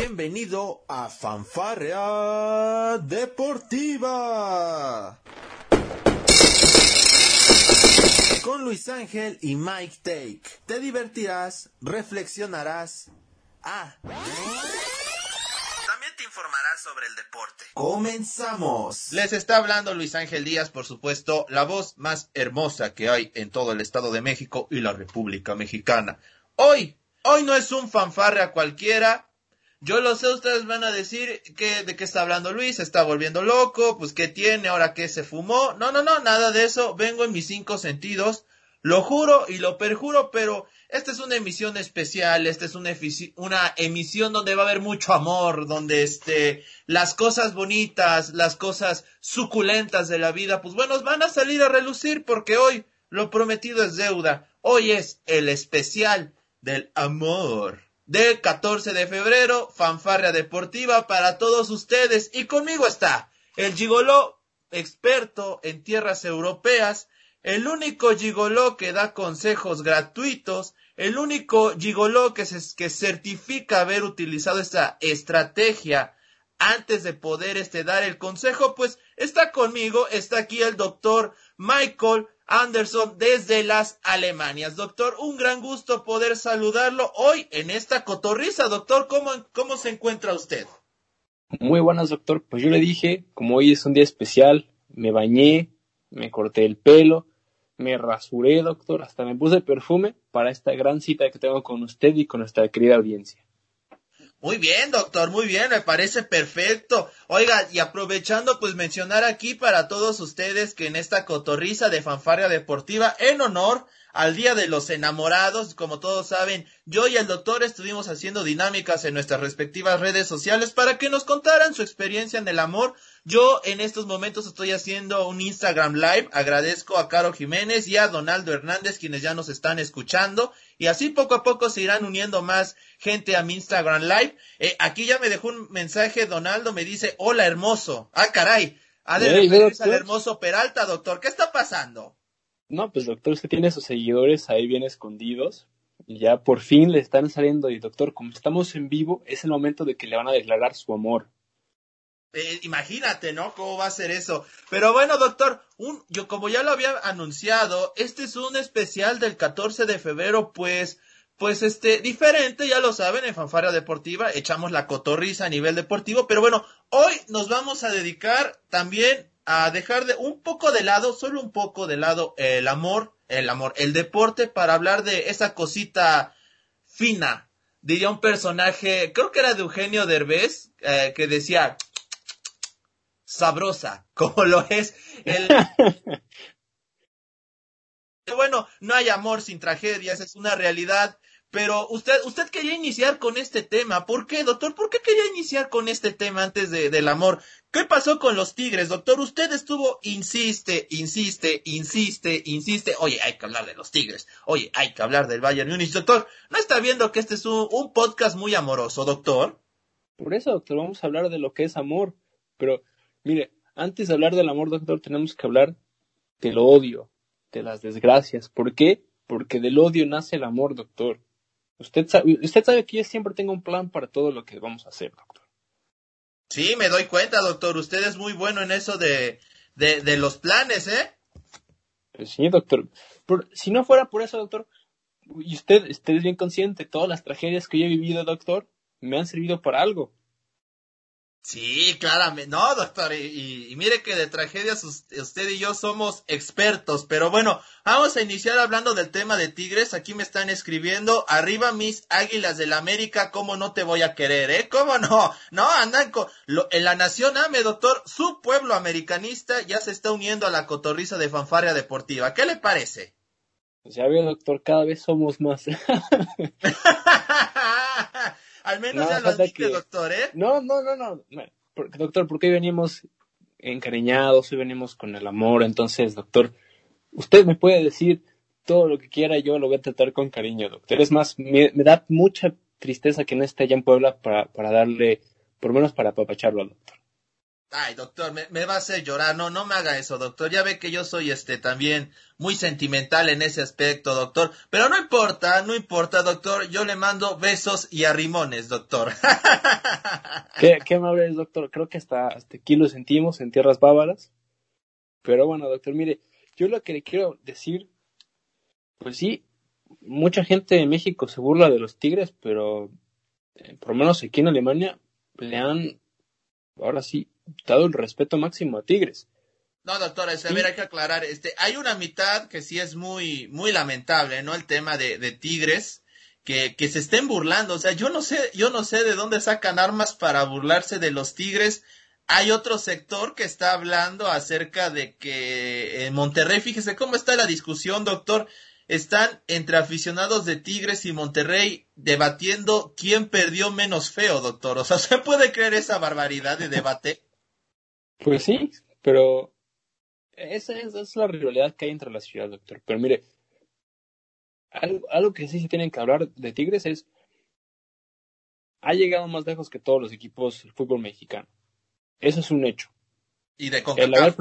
Bienvenido a Fanfarrea Deportiva. Con Luis Ángel y Mike Take. Te divertirás, reflexionarás. Ah. También te informarás sobre el deporte. Comenzamos. Les está hablando Luis Ángel Díaz, por supuesto, la voz más hermosa que hay en todo el Estado de México y la República Mexicana. Hoy, hoy no es un fanfarrea cualquiera, yo lo sé, ustedes van a decir que de qué está hablando Luis, se está volviendo loco, pues qué tiene, ahora que se fumó. No, no, no, nada de eso. Vengo en mis cinco sentidos. Lo juro y lo perjuro, pero esta es una emisión especial, esta es una, una emisión donde va a haber mucho amor, donde este, las cosas bonitas, las cosas suculentas de la vida, pues bueno, van a salir a relucir porque hoy lo prometido es deuda. Hoy es el especial del amor del 14 de febrero, fanfarria deportiva para todos ustedes. Y conmigo está el gigoló experto en tierras europeas, el único gigoló que da consejos gratuitos, el único gigoló que, se, que certifica haber utilizado esta estrategia antes de poder este, dar el consejo, pues está conmigo, está aquí el doctor Michael Anderson desde las Alemanias. Doctor, un gran gusto poder saludarlo hoy en esta cotorriza. Doctor, ¿cómo, cómo se encuentra usted? Muy buenas, doctor. Pues yo le dije, como hoy es un día especial, me bañé, me corté el pelo, me rasuré, doctor, hasta me puse perfume para esta gran cita que tengo con usted y con nuestra querida audiencia. Muy bien, doctor, muy bien, me parece perfecto. Oiga, y aprovechando, pues mencionar aquí para todos ustedes que en esta cotorriza de fanfarria deportiva, en honor al Día de los Enamorados. Como todos saben, yo y el doctor estuvimos haciendo dinámicas en nuestras respectivas redes sociales para que nos contaran su experiencia en el amor. Yo en estos momentos estoy haciendo un Instagram Live. Agradezco a Caro Jiménez y a Donaldo Hernández quienes ya nos están escuchando. Y así poco a poco se irán uniendo más gente a mi Instagram Live. Eh, aquí ya me dejó un mensaje Donaldo, me dice, hola hermoso. Ah, caray. Ha de al hermoso Peralta, doctor. ¿Qué está pasando? No, pues doctor, usted tiene sus seguidores ahí bien escondidos y ya por fin le están saliendo y doctor, como estamos en vivo, es el momento de que le van a declarar su amor. Eh, imagínate, ¿no? ¿Cómo va a ser eso? Pero bueno, doctor, un, yo como ya lo había anunciado, este es un especial del 14 de febrero, pues, pues este, diferente, ya lo saben, en Fanfaria Deportiva, echamos la cotorriza a nivel deportivo, pero bueno, hoy nos vamos a dedicar también a dejar de un poco de lado, solo un poco de lado el amor, el amor, el deporte para hablar de esa cosita fina. Diría un personaje, creo que era de Eugenio Derbez, eh, que decía sabrosa, como lo es el bueno, no hay amor sin tragedias, es una realidad pero usted, usted quería iniciar con este tema. ¿Por qué, doctor? ¿Por qué quería iniciar con este tema antes de, del amor? ¿Qué pasó con los tigres, doctor? Usted estuvo, insiste, insiste, insiste, insiste. Oye, hay que hablar de los tigres. Oye, hay que hablar del Bayern Munich, doctor. ¿No está viendo que este es un, un podcast muy amoroso, doctor? Por eso, doctor, vamos a hablar de lo que es amor. Pero, mire, antes de hablar del amor, doctor, tenemos que hablar del odio, de las desgracias. ¿Por qué? Porque del odio nace el amor, doctor. Usted sabe, usted sabe que yo siempre tengo un plan para todo lo que vamos a hacer, doctor. Sí, me doy cuenta, doctor. Usted es muy bueno en eso de, de, los planes, ¿eh? Pues sí, doctor. si no fuera por eso, doctor, y usted, usted es bien consciente, todas las tragedias que yo he vivido, doctor, me han servido para algo. Sí, claramente. No, doctor, y, mire que de tragedias usted y yo somos expertos. Pero bueno, vamos a iniciar hablando del tema de Tigres. Aquí me están escribiendo, arriba mis águilas del América, ¿cómo no te voy a querer, eh? ¿Cómo no? No, andan con... en la nación AME, doctor, su pueblo americanista ya se está uniendo a la cotorriza de fanfaria deportiva. ¿Qué le parece? Pues ya veo, doctor, cada vez somos más. Al menos ya lo dije, doctor, ¿eh? No, no, no, no. doctor, porque hoy venimos encariñados, hoy venimos con el amor. Entonces, doctor, usted me puede decir todo lo que quiera, yo lo voy a tratar con cariño, doctor. Es más, me, da mucha tristeza que no esté allá en Puebla para, para darle, por lo menos para apapacharlo al doctor. Ay, doctor, me, va a hacer llorar. No, no me haga eso, doctor. Ya ve que yo soy este también muy sentimental en ese aspecto, doctor. Pero no importa, no importa, doctor. Yo le mando besos y arrimones, doctor. qué, qué amable es, doctor. Creo que hasta, hasta aquí lo sentimos en tierras bávaras. Pero bueno, doctor, mire, yo lo que le quiero decir, pues sí, mucha gente de México se burla de los tigres, pero eh, por lo menos aquí en Alemania le han, ahora sí, dado el respeto máximo a Tigres. No, doctora, a ver, hay que aclarar, este, hay una mitad que sí es muy, muy lamentable, ¿no? El tema de, de Tigres, que, que se estén burlando, o sea, yo no sé, yo no sé de dónde sacan armas para burlarse de los Tigres. Hay otro sector que está hablando acerca de que en Monterrey, fíjese cómo está la discusión, doctor, están entre aficionados de Tigres y Monterrey debatiendo quién perdió menos feo, doctor. O sea, ¿se puede creer esa barbaridad de debate? Pues sí, pero esa es, la rivalidad que hay entre las ciudades, doctor. Pero mire, algo, que sí se tienen que hablar de Tigres es, ha llegado más lejos que todos los equipos del fútbol mexicano. Eso es un hecho. Y de CONCACAF.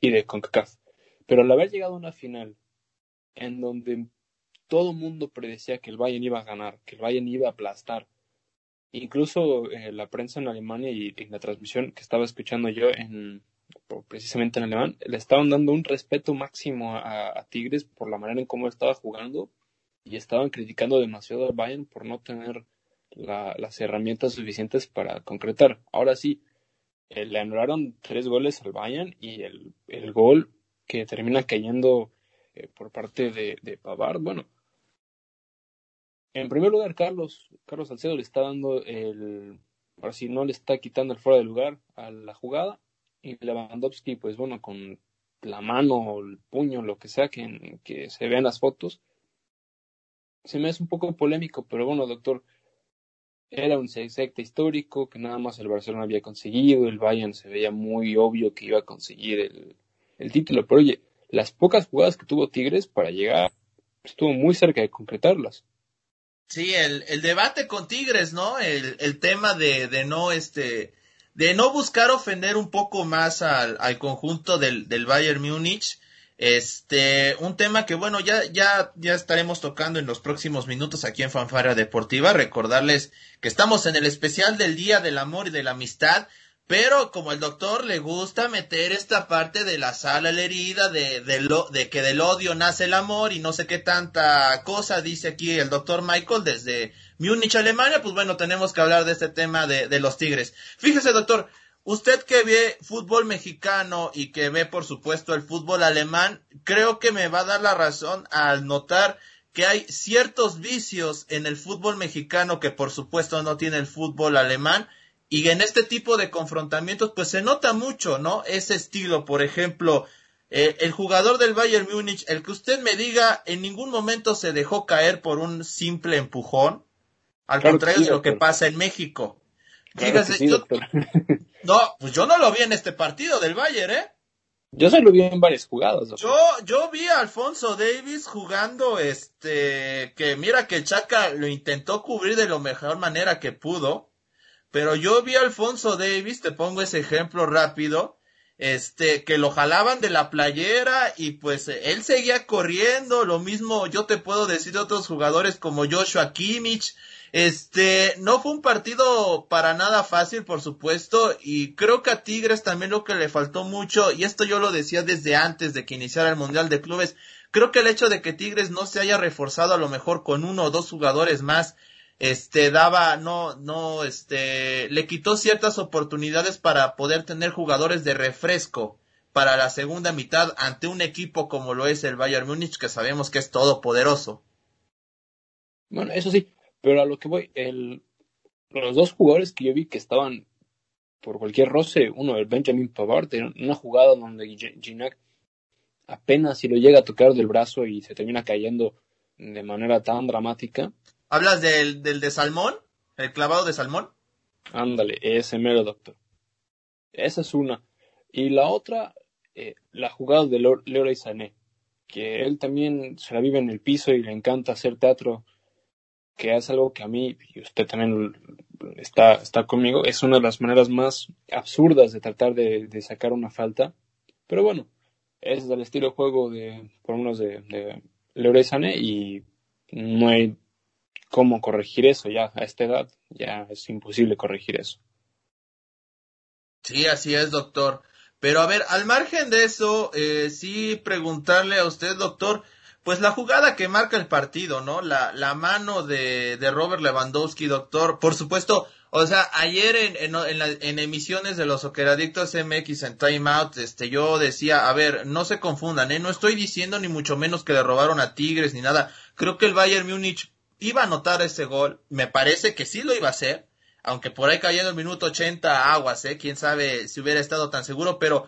y de CONCACAF. Pero al haber llegado a una final en donde todo mundo predecía que el Bayern iba a ganar, que el Bayern iba a aplastar, incluso eh, la prensa en Alemania y, en la transmisión que estaba escuchando yo en precisamente en alemán, le estaban dando un respeto máximo a, Tigres por la manera en cómo estaba jugando y estaban criticando demasiado al Bayern por no tener las herramientas suficientes para concretar. Ahora sí, eh, le anularon tres goles al Bayern y el, el gol que termina cayendo eh, por parte de, de Pavard, bueno, en primer lugar, Carlos, Carlos Salcedo le está dando el, ahora sí no le está quitando el fuera de lugar a la jugada. Y Lewandowski, pues bueno, con la mano o el puño, lo que sea que, que se vean las fotos, se me hace un poco polémico, pero bueno, doctor, era un secta histórico que nada más el Barcelona había conseguido, el Bayern se veía muy obvio que iba a conseguir el, el título, pero oye, las pocas jugadas que tuvo Tigres para llegar, estuvo muy cerca de concretarlas. Sí, el, el debate con Tigres, ¿no? El, el tema de, de no, este, de no buscar ofender un poco más al, al conjunto del, del Bayern Múnich. Este, un tema que bueno, ya, ya, ya estaremos tocando en los próximos minutos aquí en Fanfara Deportiva. Recordarles que estamos en el especial del Día del Amor y de la Amistad. Pero como el doctor le gusta meter esta parte de la sala a la herida, de, de, lo, de que del odio nace el amor y no sé qué tanta cosa dice aquí el doctor Michael desde Múnich, Alemania, pues bueno, tenemos que hablar de este tema de, de los Tigres. Fíjese, doctor, usted que ve fútbol mexicano y que ve, por supuesto, el fútbol alemán, creo que me va a dar la razón al notar que hay ciertos vicios en el fútbol mexicano que, por supuesto, no tiene el fútbol alemán y en este tipo de confrontamientos, pues se nota mucho, ¿no? Ese estilo, por ejemplo, eh, el jugador del Bayern Múnich, el que usted me diga, en ningún momento se dejó caer por un simple empujón. Al contrario de lo que pasa en México. Fíjese, yo, no, pues yo no lo vi en este partido del Bayern, ¿eh? Yo se lo vi en varias jugadas. Yo, yo vi a Alfonso Davis jugando, este, que mira que Chaca lo intentó cubrir de la mejor manera que pudo. Pero yo vi a Alfonso Davis, te pongo ese ejemplo rápido, este, que lo jalaban de la playera y pues él seguía corriendo, lo mismo yo te puedo decir de otros jugadores como Joshua Kimmich, este, no fue un partido para nada fácil, por supuesto, y creo que a Tigres también lo que le faltó mucho, y esto yo lo decía desde antes de que iniciara el Mundial de Clubes, creo que el hecho de que Tigres no se haya reforzado a lo mejor con uno o dos jugadores más, este daba no no este le quitó ciertas oportunidades para poder tener jugadores de refresco para la segunda mitad ante un equipo como lo es el Bayern Múnich que sabemos que es todopoderoso. Bueno, eso sí, pero a lo que voy, el, los dos jugadores que yo vi que estaban por cualquier roce, uno el Benjamin Pavard, una jugada donde Ginac apenas si lo llega a tocar del brazo y se termina cayendo de manera tan dramática, ¿Hablas del, del de salmón? ¿El clavado de salmón? Ándale, ese mero doctor. Esa es una. Y la otra, eh, la jugada de Leroy Sané, que él también se la vive en el piso y le encanta hacer teatro que es algo que a mí, y usted también está, está conmigo, es una de las maneras más absurdas de tratar de, de sacar una falta. Pero bueno, es del estilo de juego de, por unos de, de Leroy Sané y no hay cómo corregir eso ya a esta edad, ya es imposible corregir eso. Sí, así es, doctor. Pero a ver, al margen de eso, eh, sí preguntarle a usted, doctor, pues la jugada que marca el partido, ¿no? La, la mano de, de Robert Lewandowski, doctor. Por supuesto, o sea, ayer en, en, la, en emisiones de los Soqueradictos MX en Time Out, este, yo decía, a ver, no se confundan, ¿eh? No estoy diciendo ni mucho menos que le robaron a Tigres ni nada. Creo que el Bayern Múnich iba a anotar ese gol. Me parece que sí lo iba a hacer aunque por ahí cayendo el minuto 80 aguas, ¿eh? Quién sabe si hubiera estado tan seguro, pero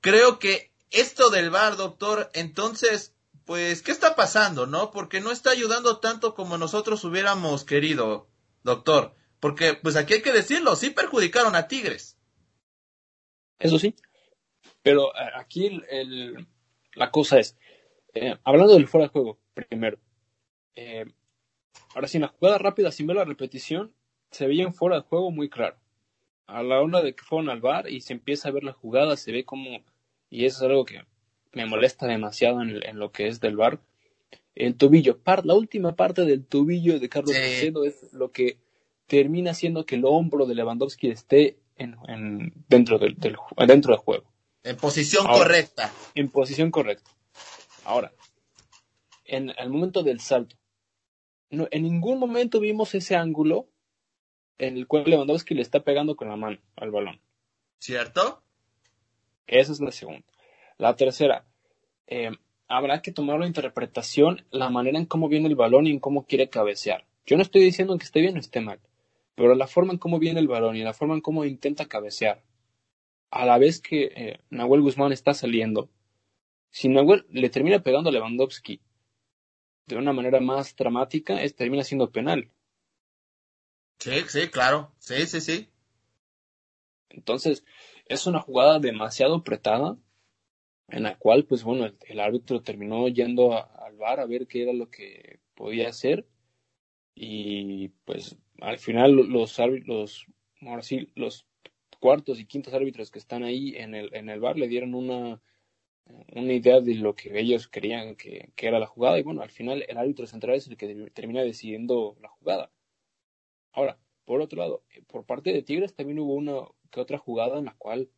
creo que esto del VAR, doctor, entonces, pues, ¿qué está pasando, no? Porque no está ayudando tanto como nosotros hubiéramos querido, doctor. Porque, pues aquí hay que decirlo, sí perjudicaron a Tigres. Eso sí, pero eh, aquí el, la cosa es, eh, hablando del fuera de juego, primero, eh, ahora sí, en la jugada rápida, sin ver la repetición, se veían fuera de juego muy claro. A la hora de que fueron al bar y se empieza a ver la jugada, se ve como, y eso es algo que me molesta demasiado en, en lo que es del bar, el tobillo, par, la última parte del tobillo de Carlos sí. es lo que termina haciendo que el hombro de Lewandowski esté en, en dentro, del, del, dentro del juego. En posición Ahora, correcta. En posición correcta. Ahora, en el momento del salto, no, en ningún momento vimos ese ángulo en el cual Lewandowski le está pegando con la mano al balón. ¿Cierto? Esa es la segunda. La tercera, eh, habrá que tomar la interpretación, la manera en cómo viene el balón y en cómo quiere cabecear. Yo no estoy diciendo que esté bien o esté mal, pero la forma en cómo viene el balón y la forma en cómo intenta cabecear, a la vez que eh, Nahuel Guzmán está saliendo, si Nahuel le termina pegando a Lewandowski de una manera más dramática, es, termina siendo penal. Sí, sí, claro. Sí, sí, sí. Entonces, es una jugada demasiado apretada en la cual, pues bueno, el, el árbitro terminó yendo a, al bar a ver qué era lo que podía hacer y pues al final los árbitros, ahora sí, los cuartos y quintos árbitros que están ahí en el, en el bar le dieron una, una idea de lo que ellos querían que, que era la jugada y bueno, al final el árbitro central es el que termina decidiendo la jugada. Ahora, por otro lado, por parte de Tigres también hubo una que otra jugada en la cual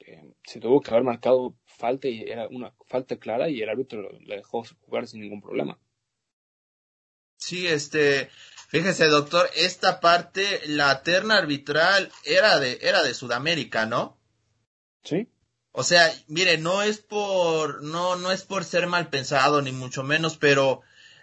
eh, se tuvo que haber marcado falta y era una falta clara y el árbitro le dejó jugar sin ningún problema. Sí, este, fíjese doctor, esta parte, la terna arbitral era de, era de Sudamérica, ¿no? Sí. O sea, mire, no es por, no, no es por ser mal pensado, ni mucho menos, pero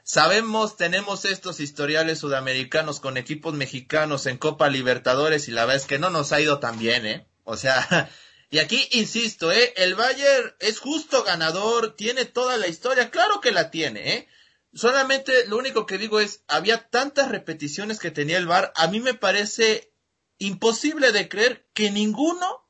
Sabemos, tenemos estos historiales sudamericanos con equipos mexicanos en Copa Libertadores y la verdad es que no nos ha ido tan bien, ¿eh? O sea, y aquí insisto, ¿eh? El Bayern es justo ganador, tiene toda la historia, claro que la tiene, ¿eh? Solamente lo único que digo es, había tantas repeticiones que tenía el VAR, a mí me parece imposible de creer que ninguno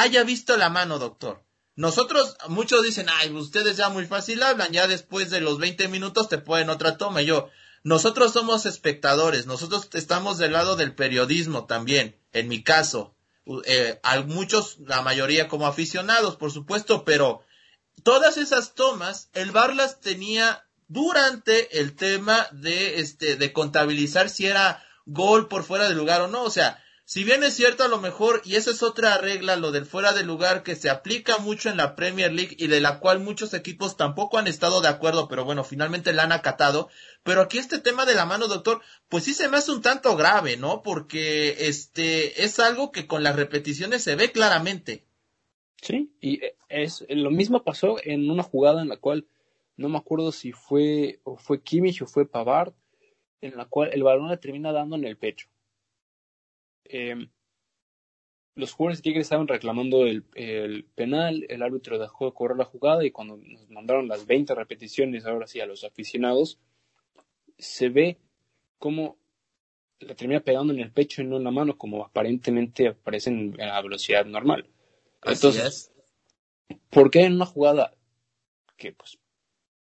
haya visto la mano, doctor. Nosotros, muchos dicen, ay, ustedes ya muy fácil hablan, ya después de los 20 minutos te pueden otra toma. Yo, nosotros somos espectadores, nosotros estamos del lado del periodismo también, en mi caso. Eh, hay muchos, la mayoría como aficionados, por supuesto, pero todas esas tomas, el VAR las tenía durante el tema de, este, de contabilizar si era gol por fuera de lugar o no. O sea, si bien es cierto a lo mejor, y esa es otra regla, lo del fuera de lugar que se aplica mucho en la Premier League y de la cual muchos equipos tampoco han estado de acuerdo, pero bueno, finalmente la han acatado. Pero aquí este tema de la mano, doctor, pues sí se me hace un tanto grave, ¿no? Porque este es algo que con las repeticiones se ve claramente. Sí, y es lo mismo pasó en una jugada en la cual no me acuerdo si fue o fue Kimmich o fue Pavard, en la cual el balón le termina dando en el pecho eh, los jugadores de Tigres estaban reclamando el, el, penal, el árbitro dejó de correr la jugada y cuando nos mandaron las 20 repeticiones, ahora sí, a los aficionados, se ve como le termina pegando en el pecho y no en la mano, como aparentemente aparecen a velocidad normal. Entonces, ¿por qué en una jugada que pues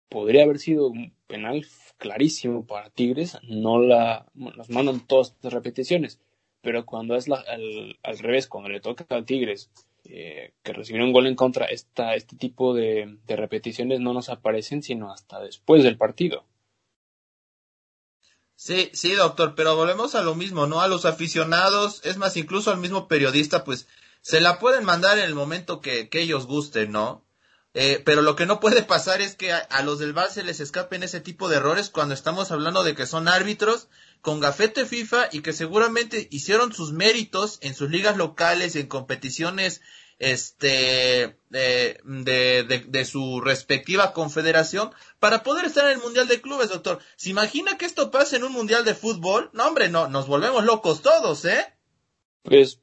podría haber sido un penal clarísimo para Tigres, no la, nos mandan todas estas repeticiones, pero cuando es la, al, al, revés, cuando le toca a Tigres eh, que recibieron un gol en contra, esta, este tipo de, de repeticiones no nos aparecen sino hasta después del partido. Sí, sí, doctor, pero volvemos a lo mismo, ¿no? A los aficionados, es más, incluso al mismo periodista, pues se la pueden mandar en el momento que, que ellos gusten, ¿no? Eh, pero lo que no puede pasar es que a, los del VAR se les escapen ese tipo de errores cuando estamos hablando de que son árbitros con gafete FIFA y que seguramente hicieron sus méritos en sus ligas locales y en competiciones este de, de, de, de, su respectiva confederación para poder estar en el mundial de clubes doctor. Se imagina que esto pase en un mundial de fútbol no hombre no nos volvemos locos todos eh pues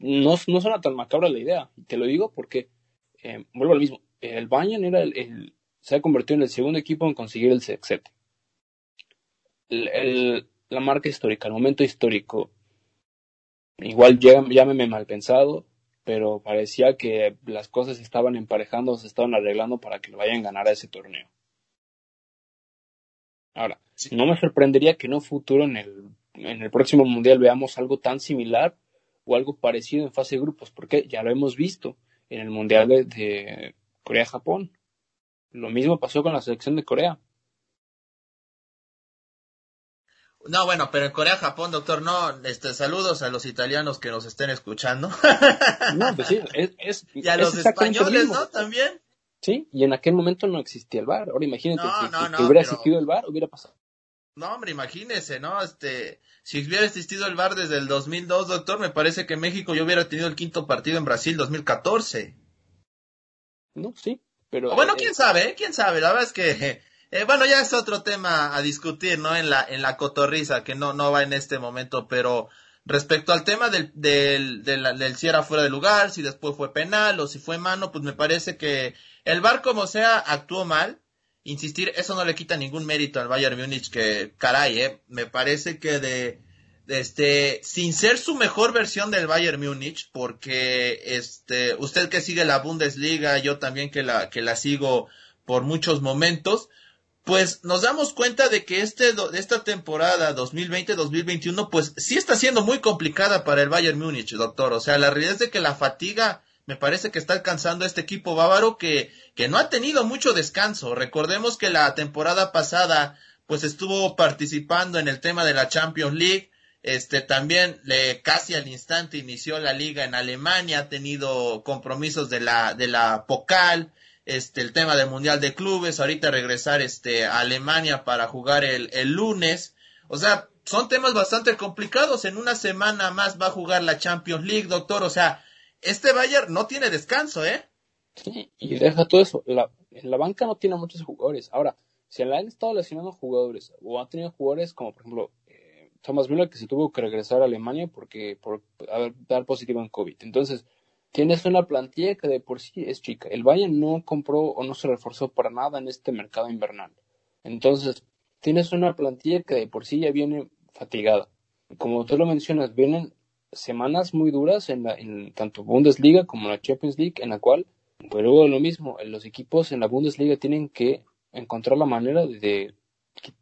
no, no suena tan macabra la idea te lo digo porque eh, vuelvo al mismo el Bayern era el, el, se ha convertido en el segundo equipo en conseguir el sextete el, la marca histórica el momento histórico igual llámeme mal pensado pero parecía que las cosas estaban emparejando, se estaban arreglando para que lo vayan a ganar a ese torneo. Ahora, sí. no me sorprendería que en un futuro, en el, en el próximo mundial, veamos algo tan similar o algo parecido en fase de grupos, porque ya lo hemos visto en el mundial de, de Corea-Japón. Lo mismo pasó con la selección de Corea. No, bueno, pero en Corea, Japón, doctor, no, este, saludos a los italianos que nos estén escuchando. No, pues sí, es, es y a es los españoles, ¿no? También. Sí, y en aquel momento no existía el bar. Ahora imagínate, No, si, no, si no, hubiera pero- existido el bar, hubiera pasado. No, hombre, imagínese, ¿no? Este, si hubiera existido el VAR desde el 2002, doctor, me parece que México ya hubiera tenido el quinto partido en Brasil 2014. No, sí, pero. Bueno, eh, quién sabe, ¿eh? quién sabe. La verdad es que, eh, bueno, ya es otro tema a discutir, ¿no? En la, en la cotorriza, que no, no va en este momento, pero respecto al tema del, del, del, del si era fuera de lugar, si después fue penal o si fue mano, pues me parece que el VAR como sea actuó mal. Insistir, eso no le quita ningún mérito al Bayern Múnich, que caray, eh, me parece que de este, sin ser su mejor versión del Bayern Múnich, porque este, usted que sigue la Bundesliga, yo también que la, que la sigo por muchos momentos, pues nos damos cuenta de que este, esta temporada 2020-2021, pues sí está siendo muy complicada para el Bayern Múnich, doctor. O sea, la realidad es de que la fatiga me parece que está alcanzando este equipo bávaro que, que no ha tenido mucho descanso. Recordemos que la temporada pasada, pues estuvo participando en el tema de la Champions League. Este también le casi al instante inició la liga en Alemania, ha tenido compromisos de la de la Pokal, este el tema del Mundial de Clubes, ahorita regresar este a Alemania para jugar el, el lunes. O sea, son temas bastante complicados. En una semana más va a jugar la Champions League, doctor. O sea, este Bayern no tiene descanso, ¿eh? Sí, y deja todo eso. La, la banca no tiene muchos jugadores. Ahora, si le han estado lesionando jugadores, o han tenido jugadores como, por ejemplo, Thomas Müller, que se tuvo que regresar a Alemania porque por haber, dar positivo en COVID. Entonces, tienes una plantilla que de por sí es chica. El Bayern no compró o no se reforzó para nada en este mercado invernal. Entonces, tienes una plantilla que de por sí ya viene fatigada. Como tú lo mencionas, vienen semanas muy duras en, la, en tanto Bundesliga como la Champions League, en la cual, pues luego lo mismo, los equipos en la Bundesliga tienen que encontrar la manera de,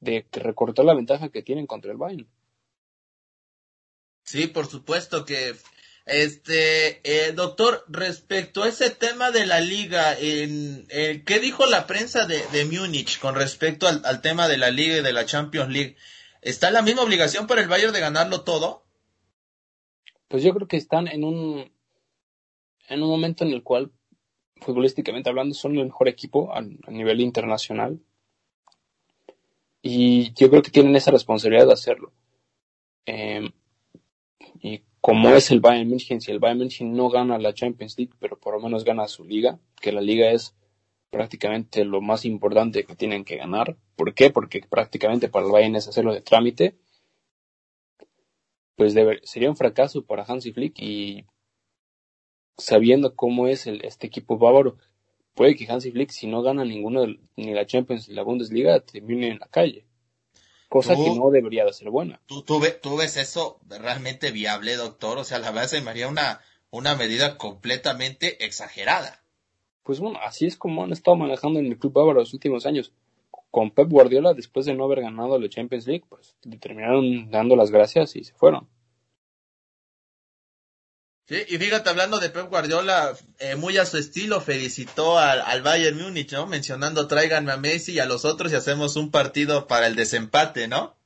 de recortar la ventaja que tienen contra el Bayern. Sí, por supuesto que este eh, doctor respecto a ese tema de la liga, en, eh, ¿qué dijo la prensa de, de Múnich con respecto al, al tema de la liga y de la Champions League? ¿Está la misma obligación para el Bayern de ganarlo todo? Pues yo creo que están en un en un momento en el cual futbolísticamente hablando son el mejor equipo a, a nivel internacional y yo creo que tienen esa responsabilidad de hacerlo. Eh, y como es el Bayern München, si el Bayern München no gana la Champions League, pero por lo menos gana su liga, que la liga es prácticamente lo más importante que tienen que ganar. ¿Por qué? Porque prácticamente para el Bayern es hacerlo de trámite. Pues sería un fracaso para Hansi Flick y sabiendo cómo es el, este equipo bávaro, puede que Hansi Flick, si no gana ninguno, ni la Champions ni la Bundesliga, termine en la calle. Cosa que no debería de ser buena. ¿Tú, tú, ve- tú ves eso realmente viable, doctor? O sea, la verdad se me haría una, una medida completamente exagerada. Pues bueno, así es como han estado manejando en el club bávaro los últimos años. con Pep Guardiola, después de no haber ganado la Champions League, pues le terminaron dando las gracias y se fueron. Sí, y fíjate, hablando de Pep Guardiola, eh, muy a su estilo, felicitó al, al Bayern Múnich, ¿no? Mencionando tráiganme a Messi y a los otros y hacemos un partido para el desempate, ¿no?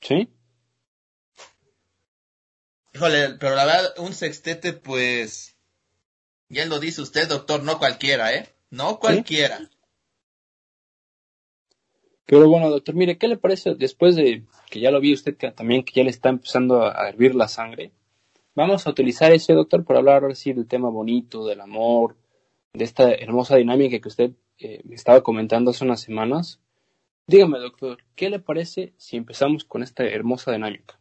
Sí. Híjole, pero la verdad, un sextete, pues, ya lo dice usted, doctor, no cualquiera, ¿eh? No cualquiera. Pero bueno, doctor, mire, ¿qué le parece después de que ya lo vi usted que también que ya le está empezando a hervir la sangre? Vamos a utilizar ese, doctor, para hablar ahora sí del tema bonito, del amor, de esta hermosa dinámica que usted eh, me estaba comentando hace unas semanas. Dígame, doctor, ¿qué le parece si empezamos con esta hermosa dinámica?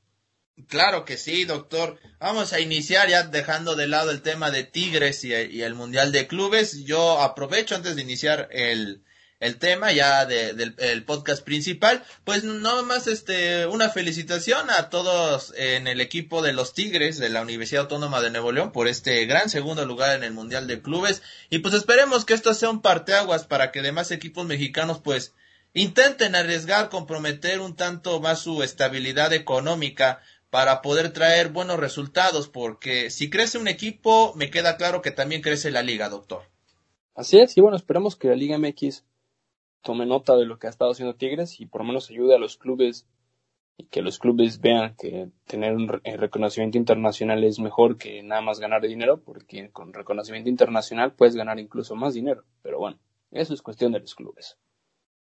Claro que sí, doctor. Vamos a iniciar ya dejando de lado el tema de Tigres y el Mundial de Clubes. Yo aprovecho antes de iniciar el, el tema ya de, del el podcast principal, pues no más este una felicitación a todos en el equipo de los Tigres de la Universidad Autónoma de Nuevo León por este gran segundo lugar en el Mundial de Clubes y pues esperemos que esto sea un parteaguas para que demás equipos mexicanos pues intenten arriesgar, comprometer un tanto más su estabilidad económica para poder traer buenos resultados porque si crece un equipo me queda claro que también crece la liga, doctor. Así es, y bueno, esperemos que la Liga MX tome nota de lo que ha estado haciendo Tigres y por lo menos ayude a los clubes y que los clubes vean que tener un eh, reconocimiento internacional es mejor que nada más ganar dinero, porque con reconocimiento internacional puedes ganar incluso más dinero. Pero bueno, eso es cuestión de los clubes.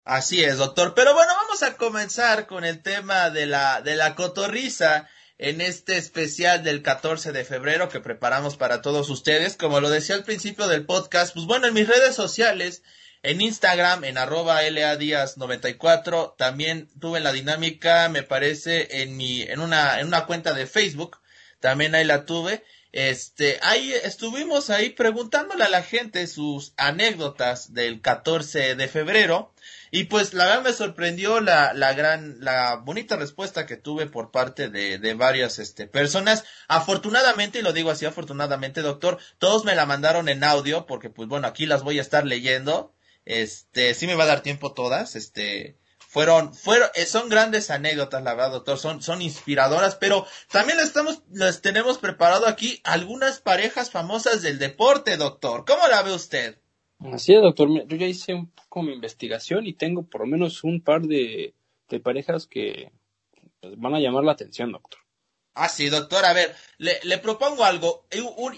Así es, doctor. Pero bueno, vamos a comenzar con el tema de la, de la cotorriza en este especial del 14 de febrero que preparamos para todos ustedes. Como lo decía al principio del podcast, pues bueno, en mis redes sociales en Instagram, en arroba LADías94, también tuve la dinámica, me parece, en mi, en una, en una cuenta de Facebook, también ahí la tuve. Este, ahí estuvimos ahí preguntándole a la gente sus anécdotas del 14 de febrero. Y pues la verdad me sorprendió la, la gran, la bonita respuesta que tuve por parte de, de varias este, personas. Afortunadamente, y lo digo así afortunadamente, doctor, todos me la mandaron en audio, porque pues bueno, aquí las voy a estar leyendo. Este, sí me va a dar tiempo todas, este, fueron, fueron, eh, son grandes anécdotas, la verdad, doctor, son, son inspiradoras, pero también estamos, les tenemos preparado aquí algunas parejas famosas del deporte, doctor. ¿Cómo la ve usted? Así es, doctor. Yo ya hice un poco mi investigación y tengo por lo menos un par de, de parejas que pues, van a llamar la atención, doctor. Ah, sí, doctor. A ver, le, le propongo algo.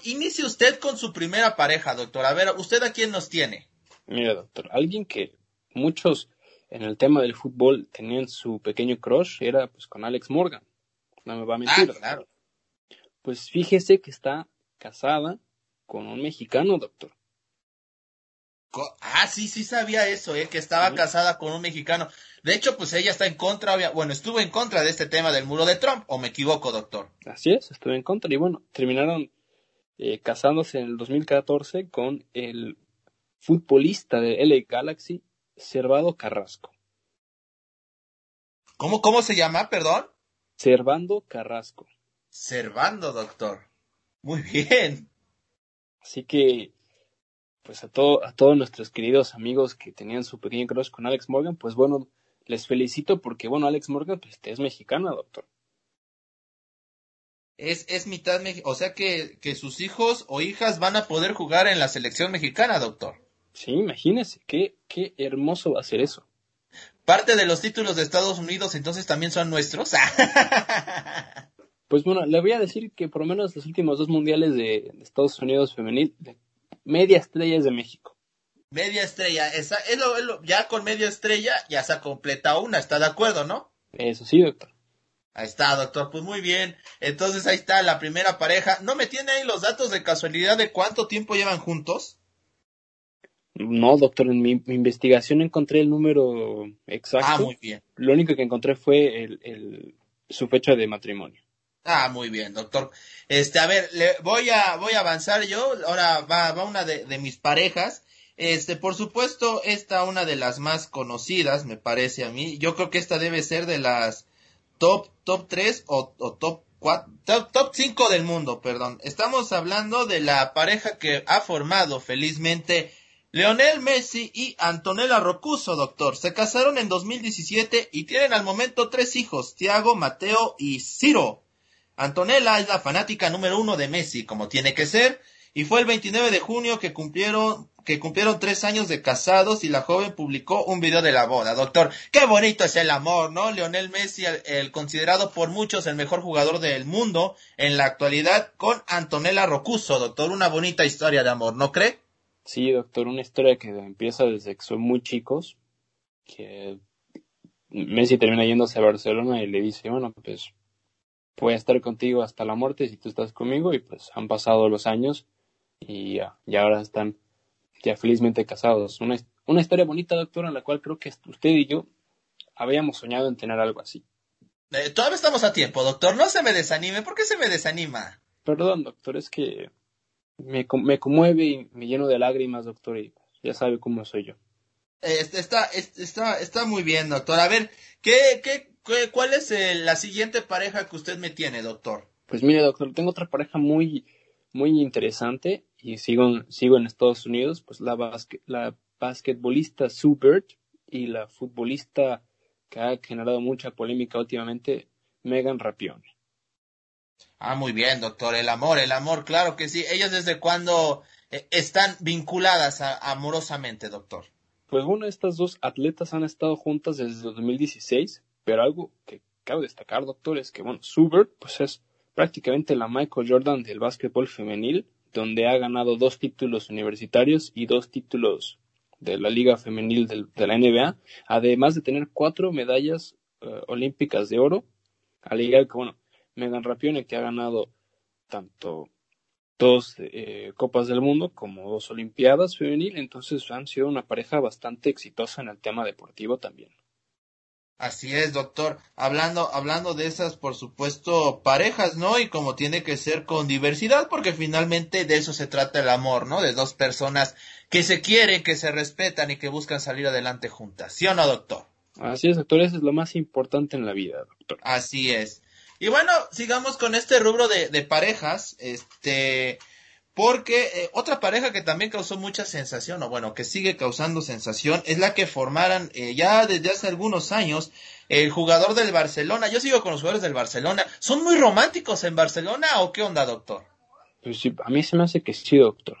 Inicie usted con su primera pareja, doctor. A ver, ¿usted a quién nos tiene? Mira, doctor, alguien que muchos en el tema del fútbol tenían su pequeño crush era pues con Alex Morgan. No me va a mentir. Ah, claro. Pues fíjese que está casada con un mexicano, doctor. Ah, sí, sí sabía eso, eh, que estaba casada con un mexicano. De hecho, pues ella está en contra, bueno, estuvo en contra de este tema del muro de Trump, o me equivoco, doctor. Así es, estuvo en contra y bueno, terminaron eh, casándose en el 2014 con el futbolista de LA Galaxy, Servado Carrasco. ¿Cómo, cómo se llama, perdón? Servando Carrasco. Servando, doctor. Muy bien. Así que, pues a, todo, a todos nuestros queridos amigos que tenían su pequeño crush con Alex Morgan, pues bueno, les felicito porque, bueno, Alex Morgan pues, es mexicana, doctor. Es, es mitad, o sea que, que sus hijos o hijas van a poder jugar en la selección mexicana, doctor. Sí, imagínese, qué, qué hermoso va a ser eso. Parte de los títulos de Estados Unidos entonces también son nuestros. pues bueno, le voy a decir que por lo menos los últimos dos mundiales de, Estados Unidos femenil, media estrella es de México. Media estrella, esa, es lo, ya con media estrella ya se ha completado una, ¿está de acuerdo, no? Eso sí, doctor. Ahí está, doctor. Pues muy bien. Entonces ahí está la primera pareja. ¿No me tiene ahí los datos de casualidad de cuánto tiempo llevan juntos? No, doctor, en mi, investigación encontré el número exacto. Ah, muy bien. Lo único que encontré fue el, su fecha de matrimonio. Ah, muy bien, doctor. Este, a ver, le voy a, voy a avanzar yo. Ahora va, va una de, de mis parejas. Este, por supuesto, esta una de las más conocidas, me parece a mí. Yo creo que esta debe ser de las top, top 3 o, o top 4, top, top 5 del mundo, perdón. Estamos hablando de la pareja que ha formado felizmente Leonel Messi y Antonella Rocuso, doctor, se casaron en 2017 y tienen al momento tres hijos, Tiago, Mateo y Ciro. Antonella es la fanática número uno de Messi, como tiene que ser, y fue el 29 de junio que cumplieron que cumplieron tres años de casados y la joven publicó un video de la boda. Doctor, qué bonito es el amor, ¿no? Leonel Messi, el, considerado por muchos el mejor jugador del mundo en la actualidad, con Antonella Rocuso, doctor. Una bonita historia de amor, ¿no cree? Sí, doctor, una historia que empieza desde que son muy chicos, que Messi termina yéndose a Barcelona y le dice, bueno, pues voy a estar contigo hasta la muerte si tú estás conmigo y pues han pasado los años y ya, y ahora están ya felizmente casados. Una, una historia bonita, doctor, en la cual creo que usted y yo habíamos soñado en tener algo así. Eh, todavía estamos a tiempo, doctor. No se me desanime. ¿Por qué se me desanima? Perdón, doctor, es que me, me conmueve y me lleno de lágrimas, doctor, y ya sabe cómo soy yo. Eh, está, está, está muy bien, doctor. A ver, ¿qué, qué, cuál es eh, la siguiente pareja que usted me tiene, doctor? Pues mire, doctor, tengo otra pareja muy, muy interesante y sigo, sigo en Estados Unidos, pues la, la basquetbolista Sue Bird y la futbolista que ha generado mucha polémica últimamente, Megan Rapione. Ah, muy bien, doctor. El amor, el amor, claro que sí. ¿Ellas desde cuándo eh, están vinculadas amorosamente, doctor? Pues bueno, estas dos atletas han estado juntas desde 2016, pero algo que cabe destacar, doctor, es que, bueno, Bird, pues es prácticamente la Michael Jordan del básquetbol femenil, donde ha ganado dos títulos universitarios y dos títulos de la Liga Femenil de la NBA, además de tener cuatro medallas eh, olímpicas de oro, al igual que, bueno, Megan Rapione, que ha ganado tanto dos eh, Copas del Mundo como dos Olimpiadas femenil, entonces han sido una pareja bastante exitosa en el tema deportivo también. Así es, doctor. Hablando, hablando de esas, por supuesto, parejas, ¿no? Y como tiene que ser con diversidad, porque finalmente de eso se trata el amor, ¿no? De dos personas que se quieren, que se respetan y que buscan salir adelante juntas. ¿Sí o no, doctor? Así es, doctor. Eso es lo más importante en la vida, doctor. Así es. Y bueno, sigamos con este rubro de, de parejas. Este, porque eh, otra pareja que también causó mucha sensación, o bueno, que sigue causando sensación, es la que formaran eh, ya desde hace algunos años el jugador del Barcelona. Yo sigo con los jugadores del Barcelona. ¿Son muy románticos en Barcelona o qué onda, doctor? Pues sí, a mí se me hace que sí, doctor.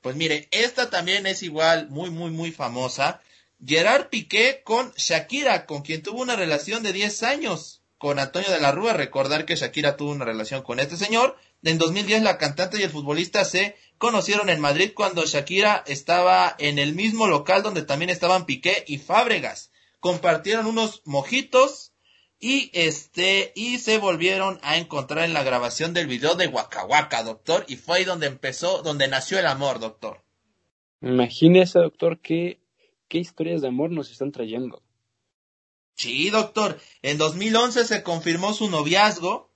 Pues mire, esta también es igual, muy, muy, muy famosa. Gerard Piqué con Shakira, con quien tuvo una relación de 10 años con Antonio de la Rúa. Recordar que Shakira tuvo una relación con este señor en 2010 la cantante y el futbolista se conocieron en Madrid cuando Shakira estaba en el mismo local donde también estaban Piqué y Fábregas. Compartieron unos mojitos y este y se volvieron a encontrar en la grabación del video de Waka doctor, y fue ahí donde empezó, donde nació el amor, doctor. Imagínese, doctor, qué, qué historias de amor nos están trayendo. Sí, doctor. En 2011 se confirmó su noviazgo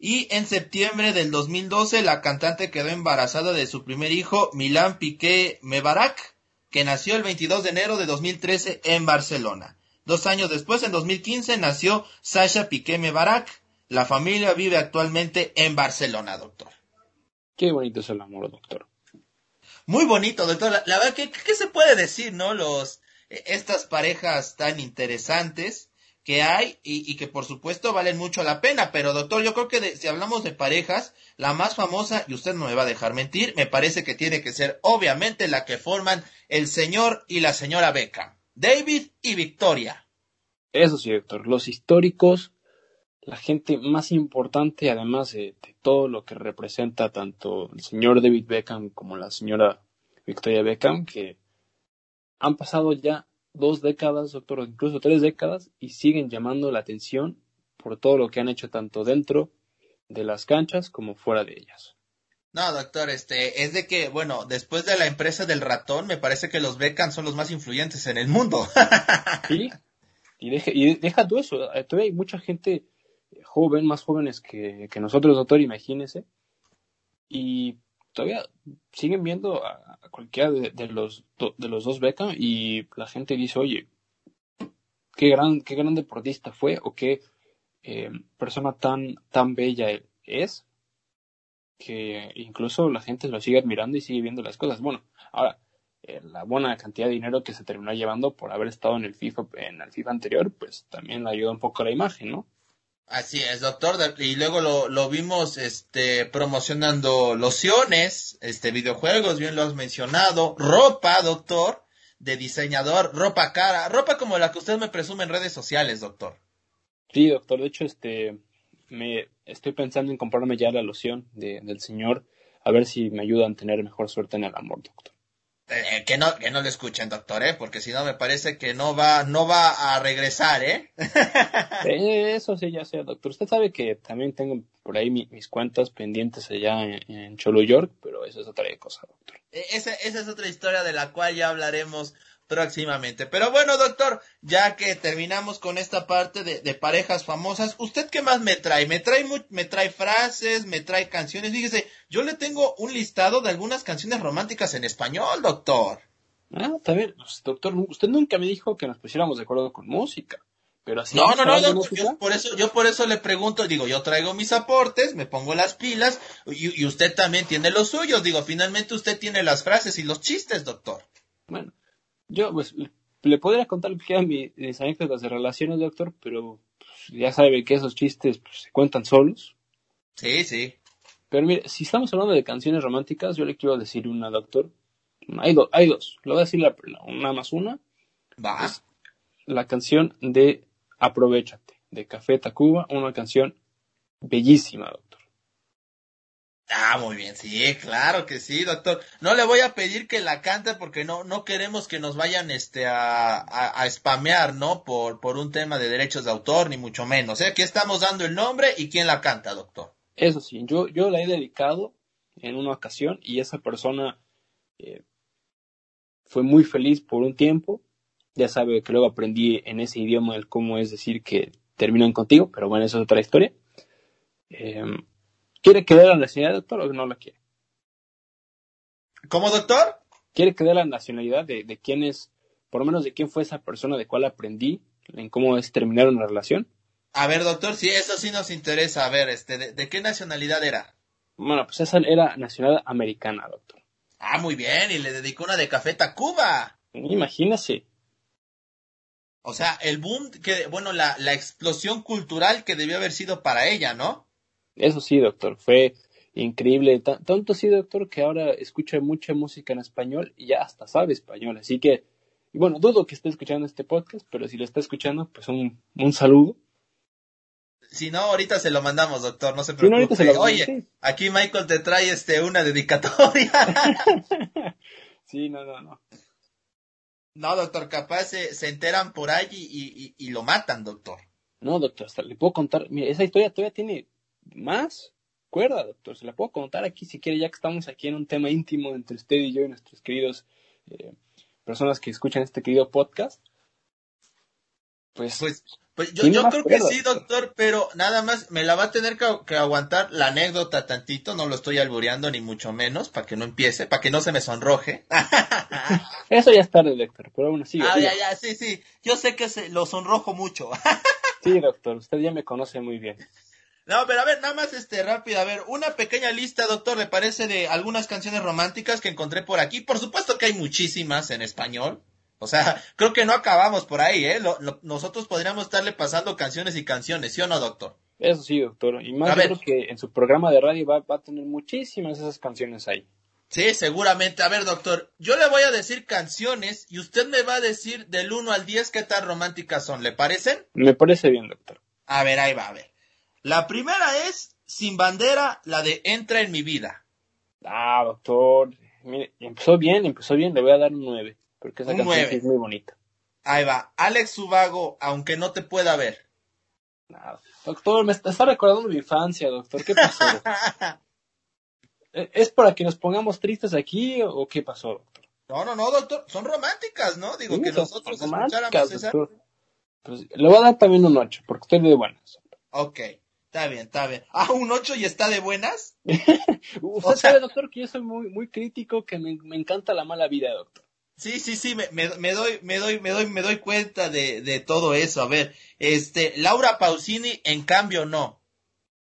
y en septiembre del 2012 la cantante quedó embarazada de su primer hijo, Milán Piqué Mebarak, que nació el 22 de enero de 2013 en Barcelona. Dos años después, en 2015, nació Sasha Piqué Mebarak. La familia vive actualmente en Barcelona, doctor. Qué bonito es el amor, doctor. Muy bonito, doctor. La, verdad, ¿qué, ¿qué, se puede decir, no? Los, estas parejas tan interesantes que hay y, que por supuesto valen mucho la pena. Pero doctor, yo creo que si hablamos de parejas, la más famosa, y usted no me va a dejar mentir, me parece que tiene que ser obviamente la que forman el señor y la señora Beca, David y Victoria. Eso sí, doctor, los históricos, la gente más importante, además de, de todo lo que representa tanto el señor David Beckham como la señora Victoria Beckham, que han pasado ya dos décadas, doctor, incluso tres décadas, y siguen llamando la atención por todo lo que han hecho tanto dentro de las canchas como fuera de ellas. No, doctor, este, es de que, bueno, después de la empresa del ratón, me parece que los Beckham son los más influyentes en el mundo. sí, y deja, y deja tú eso, eh, todavía hay mucha gente joven, más jóvenes que, que nosotros, doctor, imagínese, y todavía siguen viendo a, cualquiera de, los, de los dos Beckham y la gente dice, oye, qué gran, qué gran deportista fue o qué eh, persona tan, tan bella es que incluso la gente lo sigue admirando y sigue viendo las cosas. Bueno, ahora, eh, la buena cantidad de dinero que se terminó llevando por haber estado en el FIFA, en el FIFA anterior, pues también le ayuda un poco a la imagen, ¿no? Así es, doctor. Y luego lo, lo vimos este, promocionando lociones, este, videojuegos, bien lo has mencionado, ropa, doctor, de diseñador, ropa cara, ropa como la que usted me presume en redes sociales, doctor. Sí, doctor. De hecho, este, me estoy pensando en comprarme ya la loción de, del señor, a ver si me ayudan a tener mejor suerte en el amor, doctor. Eh, que no, que no le escuchen, doctor, eh, porque si no me parece que no va, no va a regresar, eh. eso sí, ya sé, doctor. Usted sabe que también tengo por ahí mis cuentas pendientes allá en, Cholo York, pero eso es otra cosa, doctor. E, esa, esa es otra historia de la cual ya hablaremos próximamente. Pero bueno, doctor, ya que terminamos con esta parte de, parejas famosas, ¿usted qué más me trae? Me trae, me trae frases, me trae canciones. Fíjese, yo le tengo un listado de algunas canciones románticas en español, doctor. Ah, está bien. Pues, doctor, usted nunca me dijo que nos pusiéramos de acuerdo con música. Pero así no, no, no, doctor, yo por eso, yo por eso le pregunto, digo, yo traigo mis aportes, me pongo las pilas, y, y usted también tiene los suyos, digo, finalmente usted tiene las frases y los chistes, doctor. Bueno, yo, pues, le podría contar lo que quieran mis anécdotas de relaciones, doctor, pero pues, ya sabe que esos chistes pues, se cuentan solos. Sí, sí. Pero mire, si estamos hablando de canciones románticas, yo le quiero decir una, doctor. Hay, hay dos. Le voy a decir la, una más una. Va. la canción de Aprovechate, de Café Tacuba, una canción bellísima, doctor. Ah, muy bien, sí, claro que sí, doctor. No le voy a pedir que la cante porque no, no queremos que nos vayan este a, a, spamear, ¿no? Por, por un tema de derechos de autor, ni mucho menos. ¿eh? Aquí estamos dando el nombre y quién la canta, doctor. Eso sí, yo, yo la he dedicado en una ocasión y esa persona eh, fue muy feliz por un tiempo. Ya sabe que luego aprendí en ese idioma el cómo es decir que terminan contigo, pero bueno, eso es otra historia. Eh, ¿Quiere que dé la nacionalidad, doctor, o no la quiere? ¿Cómo, doctor? ¿Quiere que dé la nacionalidad de, de quién es, por lo menos de quién fue esa persona de cuál aprendí, en cómo es terminar una relación? A ver, doctor, sí, eso sí nos interesa. A ver, este, ¿de, qué nacionalidad era? Bueno, pues esa era nacionalidad americana, doctor. Ah, muy bien, y le dedicó una de Café Tacuba. Imagínese. O sea, el boom, que, bueno, la, la explosión cultural que debió haber sido para ella, ¿no? Eso sí, doctor, fue increíble. tanto sí, doctor, que ahora escucha mucha música en español y ya hasta sabe español. Así que, bueno, dudo que esté escuchando este podcast, pero si lo está escuchando, pues un, un saludo. Si no, ahorita se lo mandamos, doctor, no se preocupe. Oye, aquí Michael te trae este una dedicatoria. sí, no, no, no. No, doctor, capaz se, se enteran por ahí y, y, y, lo matan, doctor. No, doctor, hasta le puedo contar. Mira, esa historia todavía tiene más cuerda, doctor. Se la puedo contar aquí si quiere, ya que estamos aquí en un tema íntimo entre usted y yo y nuestros queridos eh, personas que escuchan este querido podcast. Pues, pues, pues yo, yo creo que sí, doctor, pero nada más me la va a tener que, aguantar la anécdota tantito, no lo estoy albureando ni mucho menos, para que no empiece, para que no se me sonroje. Eso ya está tarde, doctor, pero aún así. Ah, ya, ya, sí, sí, yo sé que se, lo sonrojo mucho. sí, doctor, usted ya me conoce muy bien. No, pero a ver, nada más este rápido, a ver, una pequeña lista, doctor, le parece de algunas canciones románticas que encontré por aquí. Por supuesto que hay muchísimas en español. O sea, creo que no acabamos por ahí, ¿eh? nosotros podríamos estarle pasando canciones y canciones, ¿sí o no, doctor? Eso sí, doctor. Y más creo que en su programa de radio va, va a tener muchísimas esas canciones ahí. Sí, seguramente. A ver, doctor, yo le voy a decir canciones y usted me va a decir del 1 al 10 qué tan románticas son. ¿Le parecen? Me parece bien, doctor. A ver, ahí va, a ver. La primera es Sin Bandera, la de Entra en mi vida. Ah, doctor. Mire, empezó bien, empezó bien, le voy a dar un 9. Porque esa canción es muy bonita. Ahí va. Alex Subago, aunque no te pueda ver. doctor, me está, recordando mi infancia, doctor. ¿Qué pasó? ¿E-, ¿Es para que nos pongamos tristes aquí o qué pasó, doctor? No, no, no, doctor. Son románticas, ¿no? Digo que nosotros escucháramos esa. Pues, le voy a dar también un 8, porque estoy de buenas. Ok. Está bien, está bien. Ah, un 8 y está de buenas. Usted sabe, doctor, que yo soy muy, muy crítico, que me, encanta la mala vida, doctor. Sí, sí, sí, me, me, doy, me doy, me doy, me doy cuenta de, de todo eso. A ver, este, Laura Pausini, en cambio, no.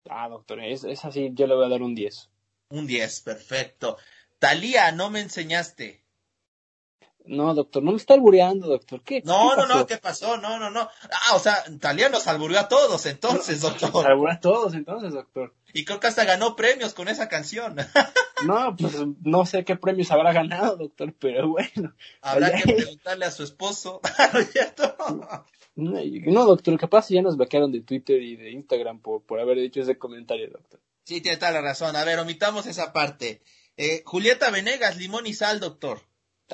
Ah, doctor, es, es así, yo le voy a dar un 10. Un 10, perfecto. Talía, no me enseñaste. No, doctor, no me está albureando, doctor. ¿Qué? No, ¿Qué no, no? ¿qué pasó? No, no, no. Ah, o sea, Talía nos albureó a todos entonces, Nos doctor. alburea a todos entonces, doctor. Y creo que hasta ganó premios con esa canción. No, pues no sé qué premios habrá ganado, doctor, pero bueno. Habrá que preguntarle a su esposo. ¿No es cierto? No, doctor, lo que pasa ya nos vaquearon de Twitter y de Instagram por, por haber dicho ese comentario, doctor. Sí, tiene toda la razón. A ver, omitamos esa parte. Eh, Julieta Venegas, limón y sal, doctor.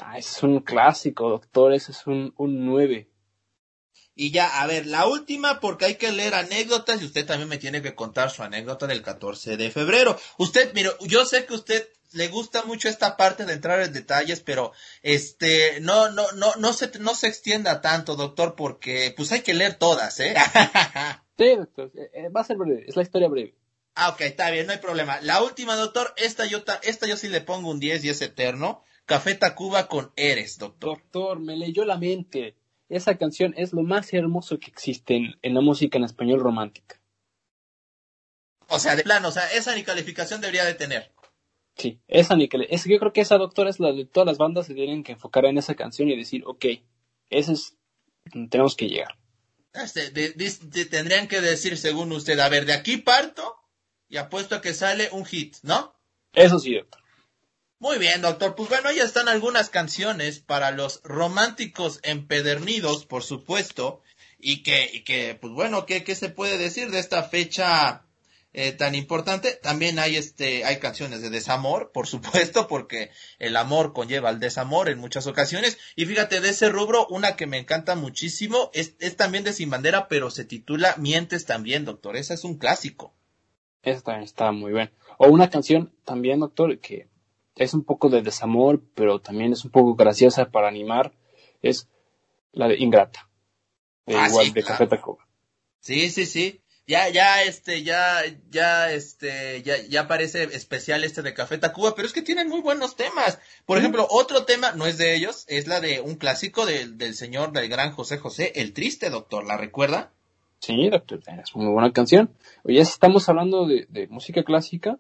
Ah, es un clásico, doctor, ese es un, un 9. Y ya, a ver, la última porque hay que leer anécdotas y usted también me tiene que contar su anécdota del 14 de febrero. Usted, mire, yo sé que usted le gusta mucho esta parte de entrar en detalles, pero este, no, no, no, no se, no se extienda tanto, doctor, porque pues hay que leer todas, ¿eh? Sí, doctor, eh, eh, va a ser breve, es la historia breve. ah, ok, está bien, no hay problema. La última, doctor, esta yo, ta- esta yo sí le pongo un 10 y es eterno. Café Tacuba con Eres, doctor. Doctor, me leyó la mente. Esa canción es lo más hermoso que existe en, en la música en español romántica. O sea, de plano, o sea, esa ni calificación debería de tener. Sí, esa ni que es, yo creo que esa doctora es la de todas las bandas se tienen que enfocar en esa canción y decir, ok, ese es, tenemos que llegar. Este, de- de- de- tendrían que decir, según usted, a ver, de aquí parto y apuesto a que sale un hit, ¿no? Eso sí, doctor. Muy bien, doctor. Pues bueno, ya están algunas canciones para los románticos empedernidos, por supuesto, y que, y que pues bueno, ¿qué, qué se puede decir de esta fecha eh, tan importante? También hay este, hay canciones de desamor, por supuesto, porque el amor conlleva al desamor en muchas ocasiones. Y fíjate, de ese rubro, una que me encanta muchísimo es, es también de Sin Bandera, pero se titula Mientes también, doctor. Esa es un clásico. Esa también está muy bien. O una canción también, doctor, que es un poco de desamor, pero también es un poco graciosa para animar, es la de Ingrata. De Ah, igual, sí, de claro. Café Tacuba. Sí, sí, sí. Ya, ya, este, ya, ya, este, ya, ya parece especial este de Café Tacuba, pero es que tienen muy buenos temas. Por ejemplo, otro tema, no es de ellos, es la de un clásico del, del señor, del gran José José, El Triste Doctor, ¿la recuerda? Sí, doctor, es una muy buena canción. Oye, estamos hablando de, de música clásica,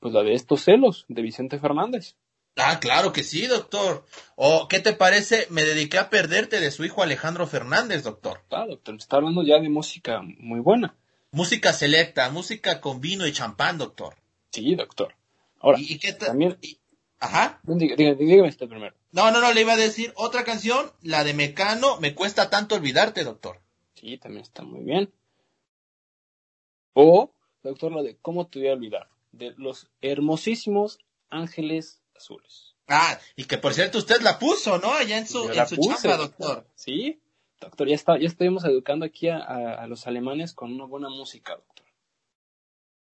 pues la de Estos celos, de Vicente Fernández. Ah, claro que sí, doctor. O, ¿qué te parece? Me dediqué a perderte de su hijo Alejandro Fernández, doctor. Ah, doctor, está hablando ya de música muy buena. Música selecta, música con vino y champán, doctor. Sí, doctor. Ahora, ¿Y, y qué ta- también, y- Ajá. dígame este primero. No, no, no, le iba a decir otra canción, la de Mecano, me cuesta tanto olvidarte, doctor. Sí, también está muy bien. O, doctor, la de ¿Cómo te voy a olvidar? De los hermosísimos ángeles azules. Ah, y que por cierto usted la puso, ¿no? Allá en su, en su puse, chamba, doctor. Sí, doctor, ya, está, ya estuvimos educando aquí a, a- a los alemanes con una buena música, doctor.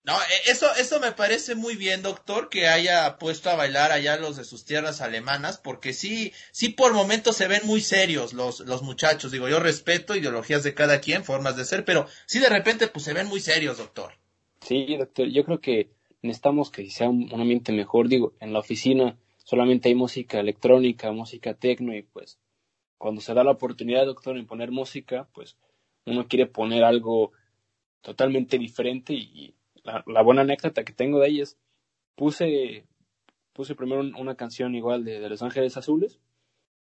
No, eh, eso, eso me parece muy bien, doctor, que haya puesto a bailar allá los de sus tierras alemanas, porque sí, sí por momentos se ven muy serios los, los muchachos. Digo, yo respeto ideologías de cada quien, formas de ser, pero sí de repente pues se ven muy serios, doctor. Sí, doctor, yo creo que necesitamos que sea un, un ambiente mejor. Digo, en la oficina solamente hay música electrónica, música tecno y pues cuando se da la oportunidad, doctor, en poner música, pues uno quiere poner algo totalmente diferente y la, buena anécdota que tengo de ahí es puse puse primero un- una canción igual de, Los Ángeles Azules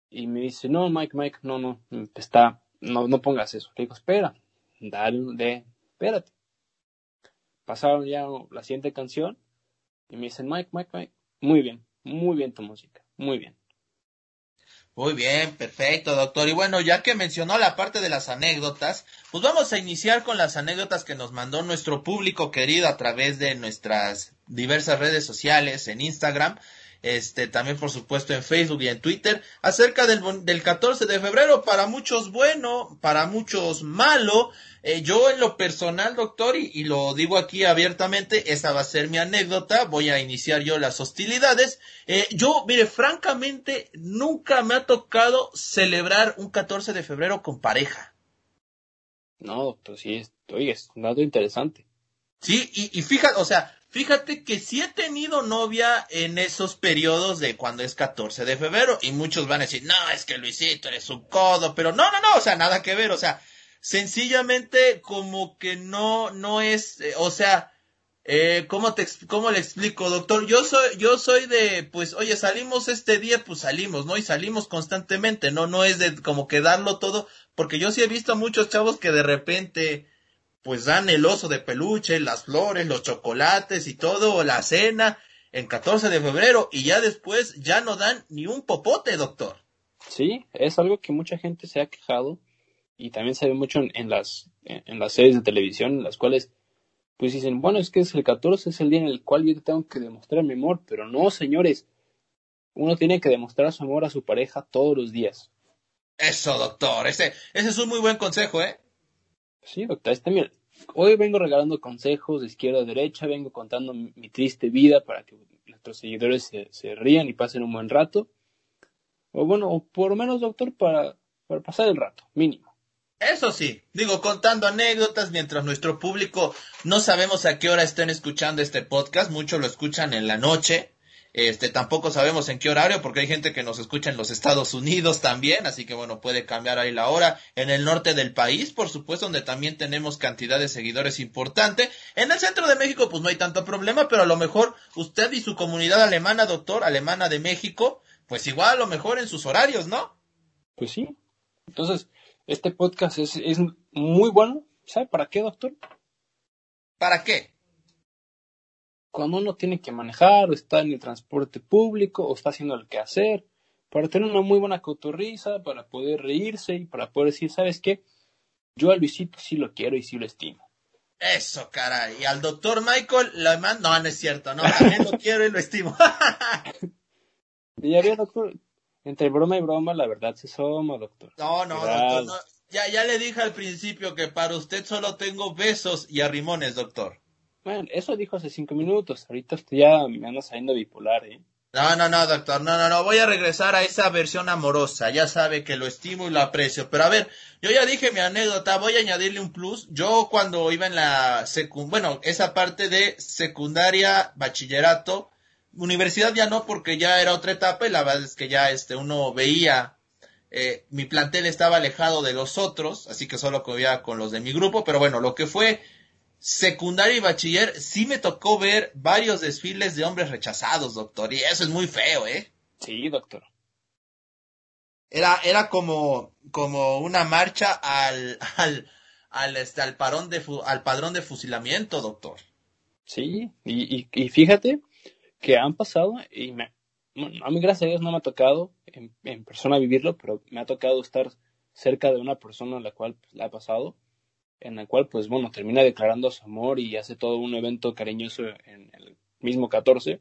y me dice, no, Mike, Mike, no, no, está, no, no pongas eso. Le digo, espera, dale, de, espérate. Pasaron ya la siguiente canción y me dicen, Mike, Mike, Mike, muy bien, muy bien tu música, muy bien. Muy bien, perfecto, doctor. Y bueno, ya que mencionó la parte de las anécdotas, pues vamos a iniciar con las anécdotas que nos mandó nuestro público querido a través de nuestras diversas redes sociales, en Instagram, este, también por supuesto en Facebook y en Twitter, acerca del, del 14 de febrero, para muchos bueno, para muchos malo. Eh, yo en lo personal, doctor, y, y lo digo aquí abiertamente, esa va a ser mi anécdota, voy a iniciar yo las hostilidades. Eh, yo, mire, francamente, nunca me ha tocado celebrar un 14 de febrero con pareja. No, doctor, sí, oye, es un dato interesante. Sí, y, y fíjate, o sea, fíjate que sí he tenido novia en esos periodos de cuando es 14 de febrero y muchos van a decir, no, es que Luisito eres un codo, pero no, no, no, o sea, nada que ver, o sea, sencillamente como que no, no es, eh, o sea, Eh, ¿cómo, te, ¿Cómo le explico, doctor? Yo soy, yo soy de, pues, oye, salimos este día, pues salimos, ¿no? Y salimos constantemente, ¿no? No es de como que darlo todo, porque yo sí he visto a muchos chavos que de repente, pues dan el oso de peluche, las flores, los chocolates y todo, la cena, en 14 de febrero, y ya después ya no dan ni un popote, doctor. Sí, es algo que mucha gente se ha quejado, y también se ve mucho en, las, en las series de televisión, en las cuales pues dicen, bueno, es que es el 14, es el día en el cual yo tengo que demostrar mi amor, pero no, señores, uno tiene que demostrar su amor a su pareja todos los días. Eso, doctor, ese, ese es un muy buen consejo, ¿eh? Sí, doctor, este, mira, hoy vengo regalando consejos de izquierda a derecha, vengo contando mi, triste vida para que nuestros seguidores se, se, rían y pasen un buen rato. O bueno, o por lo menos, doctor, para, para pasar el rato, mínimo. Eso sí, digo, contando anécdotas mientras nuestro público no sabemos a qué hora estén escuchando este podcast, muchos lo escuchan en la noche, este, tampoco sabemos en qué horario, porque hay gente que nos escucha en los Estados Unidos también, así que bueno, puede cambiar ahí la hora. En el norte del país, por supuesto, donde también tenemos cantidad de seguidores importante. En el centro de México, pues no hay tanto problema, pero a lo mejor usted y su comunidad alemana, doctor, alemana de México, pues igual a lo mejor en sus horarios, ¿no? Pues sí. Entonces, este podcast es, es muy bueno. ¿Sabe para qué, doctor? ¿Para qué? Cuando uno tiene que manejar, o está en el transporte público, o está haciendo el quehacer, para tener una muy buena cotorriza, para poder reírse y para poder decir, ¿sabes qué? Yo a Luisito sí lo quiero y sí lo estimo. Eso, caray. Y al doctor Michael, la no, no es cierto, no, también lo quiero y lo estimo. y ya doctor, entre broma y broma, la verdad se soma, doctor. No, no, doctor. No. Ya, ya le dije al principio que para usted solo tengo besos y arrimones, doctor. Bueno, eso dijo hace cinco minutos. Ahorita usted ya me anda saliendo bipolar, ¿eh? No, no, no, doctor. No, no, no. Voy a regresar a esa versión amorosa. Ya sabe que lo estimo y lo aprecio. Pero a ver, yo ya dije mi anécdota. Voy a añadirle un plus. Yo cuando iba en la secundaria, bueno, esa parte de secundaria, bachillerato, Universidad ya no, porque ya era otra etapa y la verdad es que ya este, uno veía, eh, mi plantel estaba alejado de los otros, así que solo comía con los de mi grupo, pero bueno, lo que fue secundaria y bachiller, sí me tocó ver varios desfiles de hombres rechazados, doctor, y eso es muy feo, ¿eh? Sí, doctor. Era, era como, como una marcha al, al, al, este, al, parón de, al padrón de fusilamiento, doctor. Sí, y, y, y fíjate que han pasado y me, a mí gracias a Dios no me ha tocado en, persona vivirlo, pero me ha tocado estar cerca de una persona a la cual pues, la ha pasado, en la cual pues bueno, termina declarando su amor y hace todo un evento cariñoso en el mismo 14,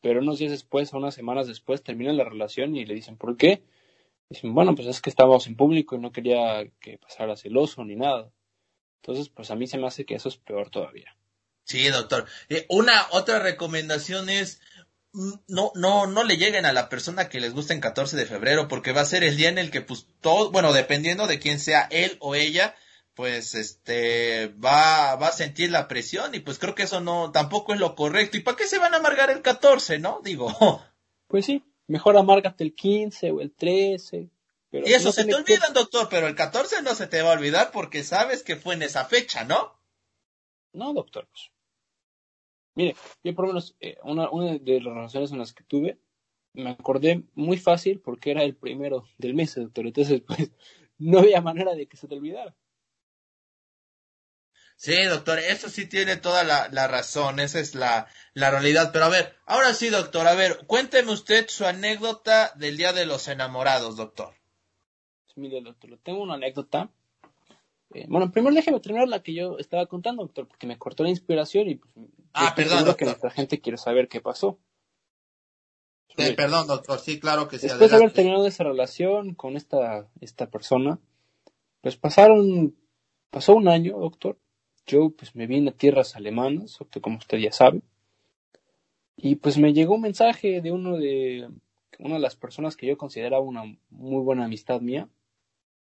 pero unos días después, unas semanas después, termina la relación y le dicen, ¿por qué? Dicen, bueno, pues es que estábamos en público y no quería que pasara celoso ni nada. Entonces, pues a mí se me hace que eso es peor todavía. Sí, doctor. Eh, una otra recomendación es mm, no, no, no le lleguen a la persona que les gusta en 14 de febrero, porque va a ser el día en el que, pues, todo, bueno, dependiendo de quién sea él o ella, pues, este, va, va a sentir la presión y pues creo que eso no, tampoco es lo correcto. ¿Y para qué se van a amargar el 14, no? Digo. Pues sí, mejor amárgate el 15 o el 13. y eso se te olvidan, doctor, pero el 14 no se te va a olvidar porque sabes que fue en esa fecha, ¿no? No, doctor. Pues, Mire, yo por lo menos, eh, una, una de las relaciones en las que tuve, me acordé muy fácil porque era el primero del mes, doctor. Entonces, pues, no había manera de que se te olvidara. Sí, doctor, eso sí tiene toda la, la razón, esa es la, la, realidad. Pero a ver, ahora sí, doctor, a ver, cuénteme usted su anécdota del Día de los Enamorados, doctor. Pues mire, doctor, tengo una anécdota eh, bueno, primero déjeme terminar la que yo estaba contando, doctor, porque me cortó la inspiración y pues, ah, perdón, doctor. que nuestra gente quiere saber qué pasó. perdón, doctor, sí, claro que sí. Después de haber terminado esa relación con esta, esta persona, pues pasaron, pasó un año, doctor. Yo pues me vine a tierras alemanas, como usted ya sabe. Y pues me llegó un mensaje de uno de, una de las personas que yo consideraba una muy buena amistad mía,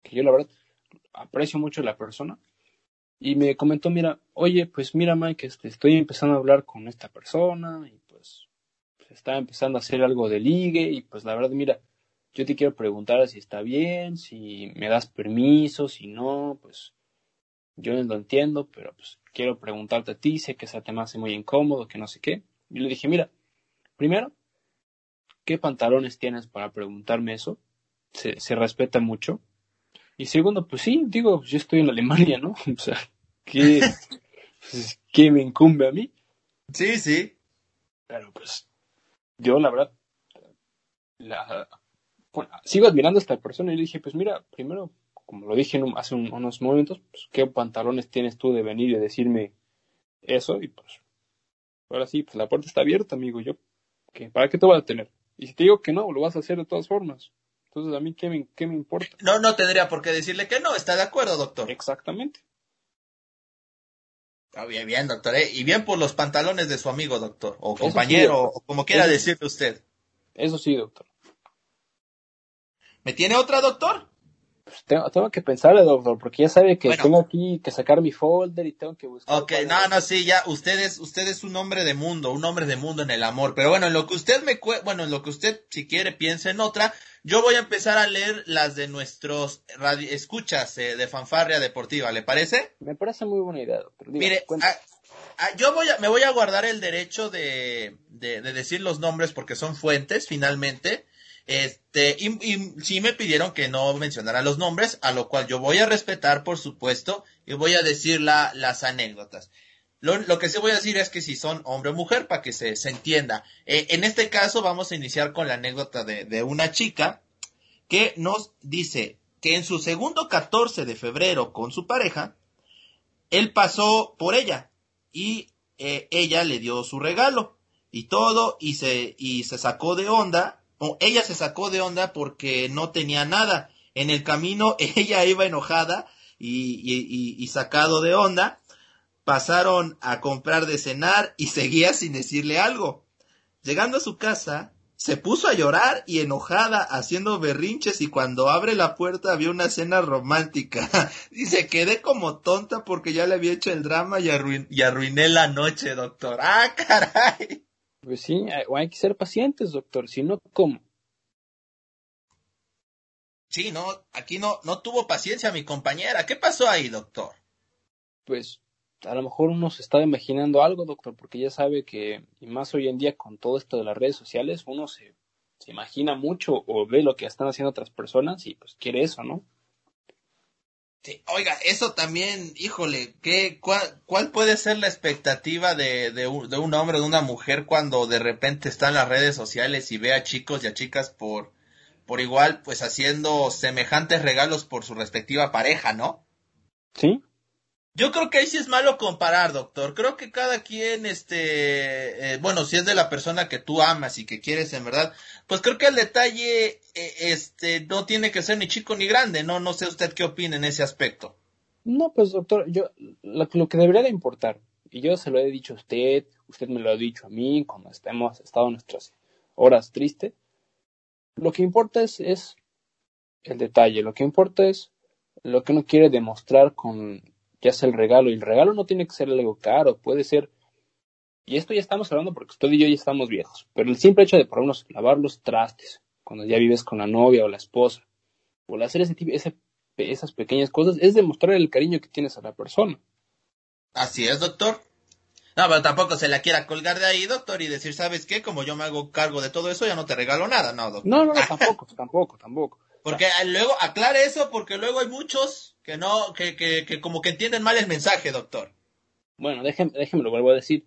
que yo la verdad aprecio mucho la persona. Y me comentó, mira, oye, pues mira, Mike, este, estoy empezando a hablar con esta persona y pues, pues está empezando a hacer algo de ligue y pues la verdad, mira, yo te quiero preguntar si está bien, si me das permiso, si no, pues yo no lo entiendo, pero pues quiero preguntarte a ti, sé que ese tema hace muy incómodo, que no sé qué. Y le dije, mira, primero, ¿qué pantalones tienes para preguntarme eso? Se, se respeta mucho. Y segundo, pues sí, digo, yo estoy en Alemania, ¿no? O sea, ¿qué, pues, ¿qué me incumbe a mí? Sí, sí. Pero pues, yo la verdad, la, bueno, sigo admirando a esta persona y le dije, pues mira, primero, como lo dije hace un- unos momentos, pues, ¿qué pantalones tienes tú de venir y decirme eso? Y pues, ahora sí, pues la puerta está abierta, amigo. Yo, ¿qué, ¿para qué te voy a tener? Y si te digo que no, lo vas a hacer de todas formas. Entonces, ¿a mí qué me, qué me importa? No, no tendría por qué decirle que no, está de acuerdo, doctor. Exactamente. Ah, bien, bien, doctor. ¿eh? Y bien por los pantalones de su amigo, doctor. O Eso compañero, sí, doctor. o como quiera Eso- decirle usted. Eso sí, doctor. ¿Me tiene otra, doctor? Pues tengo, tengo que pensarle, doctor, porque ya sabe que Bueno. tengo aquí que sacar mi folder y tengo que buscar. Ok, no, no, sí, ya, usted es, usted es un hombre de mundo, un hombre de mundo en el amor. Pero bueno, en lo que usted me bueno, en lo que usted, si quiere, piense en otra, yo voy a empezar a leer las de nuestros radio escuchas eh, de fanfarria deportiva, ¿le parece? Me parece muy buena idea, doctor. Diga, Mire, cuenta. ah, ah, yo voy a, me voy a guardar el derecho de, de, de decir los nombres porque son fuentes, finalmente. Este, y, sí me pidieron que no mencionara los nombres, a lo cual yo voy a respetar, por supuesto, y voy a decir la, las anécdotas. Lo, que sí voy a decir es que si son hombre o mujer, para que se, se entienda. Eh, en este caso vamos a iniciar con la anécdota de, de una chica que nos dice que en su segundo 14 de febrero con su pareja, él pasó por ella y eh, ella le dio su regalo y todo y se, y se sacó de onda, ella se sacó de onda porque no tenía nada. En el camino ella iba enojada y, y, y- y sacado de onda. Pasaron a comprar de cenar y seguía sin decirle algo. Llegando a su casa, se puso a llorar y enojada, haciendo berrinches y cuando abre la puerta había una cena romántica. Dice, quedé como tonta porque ya le había hecho el drama y, y arruiné la noche, doctor. ¡Ah, caray! Pues sí, hay, o hay que ser pacientes, doctor. Si no, ¿cómo? Sí, no, aquí no, no tuvo paciencia mi compañera. ¿Qué pasó ahí, doctor? Pues a lo mejor uno se está imaginando algo, doctor, porque ya sabe que, y más hoy en día con todo esto de las redes sociales, uno se, se imagina mucho o ve lo que están haciendo otras personas y pues quiere eso, ¿no? Sí, oiga, eso también, híjole, ¿qué, cuál, cuál puede ser la expectativa de, de, un, de un hombre o de una mujer cuando de repente está en las redes sociales y ve a chicos y a chicas por, por igual, pues haciendo semejantes regalos por su respectiva pareja, ¿no? ¿Sí? Yo creo que ahí sí es malo comparar, doctor. Creo que cada quien, este, eh, bueno, si es de la persona que tú amas y que quieres en verdad, pues creo que el detalle, eh, este, no tiene que ser ni chico ni grande, ¿no? No sé usted qué opina en ese aspecto. No, pues doctor, yo lo, que debería de importar, y yo se lo he dicho a usted, usted me lo ha dicho a mí cuando hemos estado nuestras horas tristes, lo que importa es, es el detalle, lo que importa es lo que uno quiere demostrar con sea el regalo, y el regalo no tiene que ser algo caro, puede ser, y esto ya estamos hablando porque usted y yo ya estamos viejos, pero el simple hecho de por unos lavar los trastes, cuando ya vives con la novia o la esposa, o el hacer ese tipo, ese esas pequeñas cosas es demostrar el cariño que tienes a la persona. Así es, doctor. No, pero tampoco se la quiera colgar de ahí, doctor, y decir, ¿sabes qué? Como yo me hago cargo de todo eso, ya no te regalo nada, no, doctor. No, no, no, tampoco, tampoco, tampoco. Porque eh, luego, aclare eso, porque luego hay muchos que no, que, que, que como que entienden mal el mensaje, doctor. Bueno, déjeme, déjeme lo vuelvo a decir.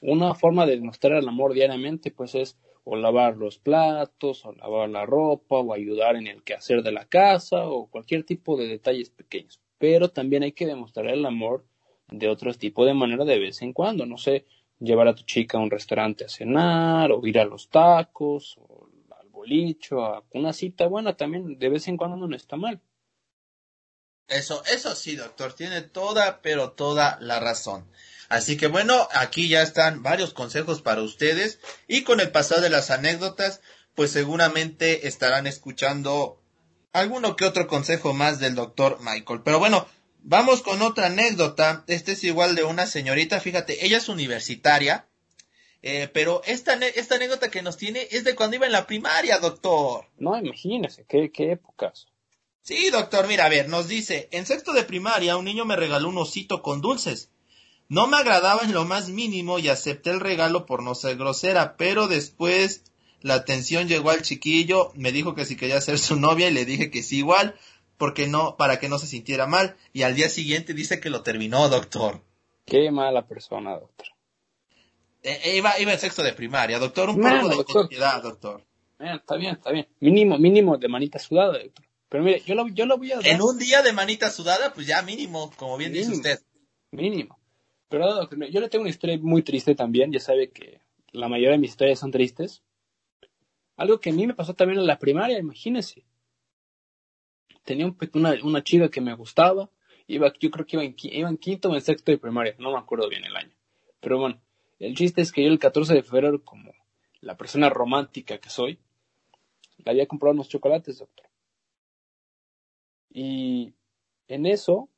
Una forma de demostrar el amor diariamente, pues es o lavar los platos, o lavar la ropa, o ayudar en el quehacer de la casa, o cualquier tipo de detalles pequeños. Pero también hay que demostrar el amor de otro tipo de manera de vez en cuando. No sé, llevar a tu chica a un restaurante a cenar, o ir a los tacos, o al bolicho, a una cita buena también de vez en cuando no está mal. Eso, eso sí, doctor, tiene toda, pero toda la razón. Así que bueno, aquí ya están varios consejos para ustedes y con el pasar de las anécdotas, pues seguramente estarán escuchando alguno que otro consejo más del doctor Michael. Pero bueno, vamos con otra anécdota. Este es igual de una señorita, fíjate, ella es universitaria, eh, pero esta, esta anécdota que nos tiene es de cuando iba en la primaria, doctor. No, imagínese, qué, qué épocas. Sí, doctor, mira, a ver, nos dice, en sexto de primaria un niño me regaló un osito con dulces. No me agradaba en lo más mínimo y acepté el regalo por no ser grosera, pero después la atención llegó al chiquillo, me dijo que si quería ser su novia y le dije que sí igual, porque no, para que no se sintiera mal, y al día siguiente dice que lo terminó, doctor. Qué mala persona, doctor. Eh, eh, iba, iba en sexto de primaria, doctor, un poco de doctor. doctor. está bien, está bien. Mínimo, mínimo de manita sudada, doctor. Pero mire, yo lo, yo lo voy a dar. En un día de manita sudada, pues ya mínimo, como bien dice usted. Mínimo. Pero doctor, yo le tengo una historia muy triste también, ya sabe que la mayoría de mis historias son tristes. Algo que a mí me pasó también en la primaria, imagínese. Tenía un, una, una chica que me gustaba, iba, yo creo que iba en, iba en quinto o en sexto de primaria, no me acuerdo bien el año. Pero bueno, el chiste es que yo el 14 de febrero, como la persona romántica que soy, le había comprado unos chocolates, doctor. Y en eso,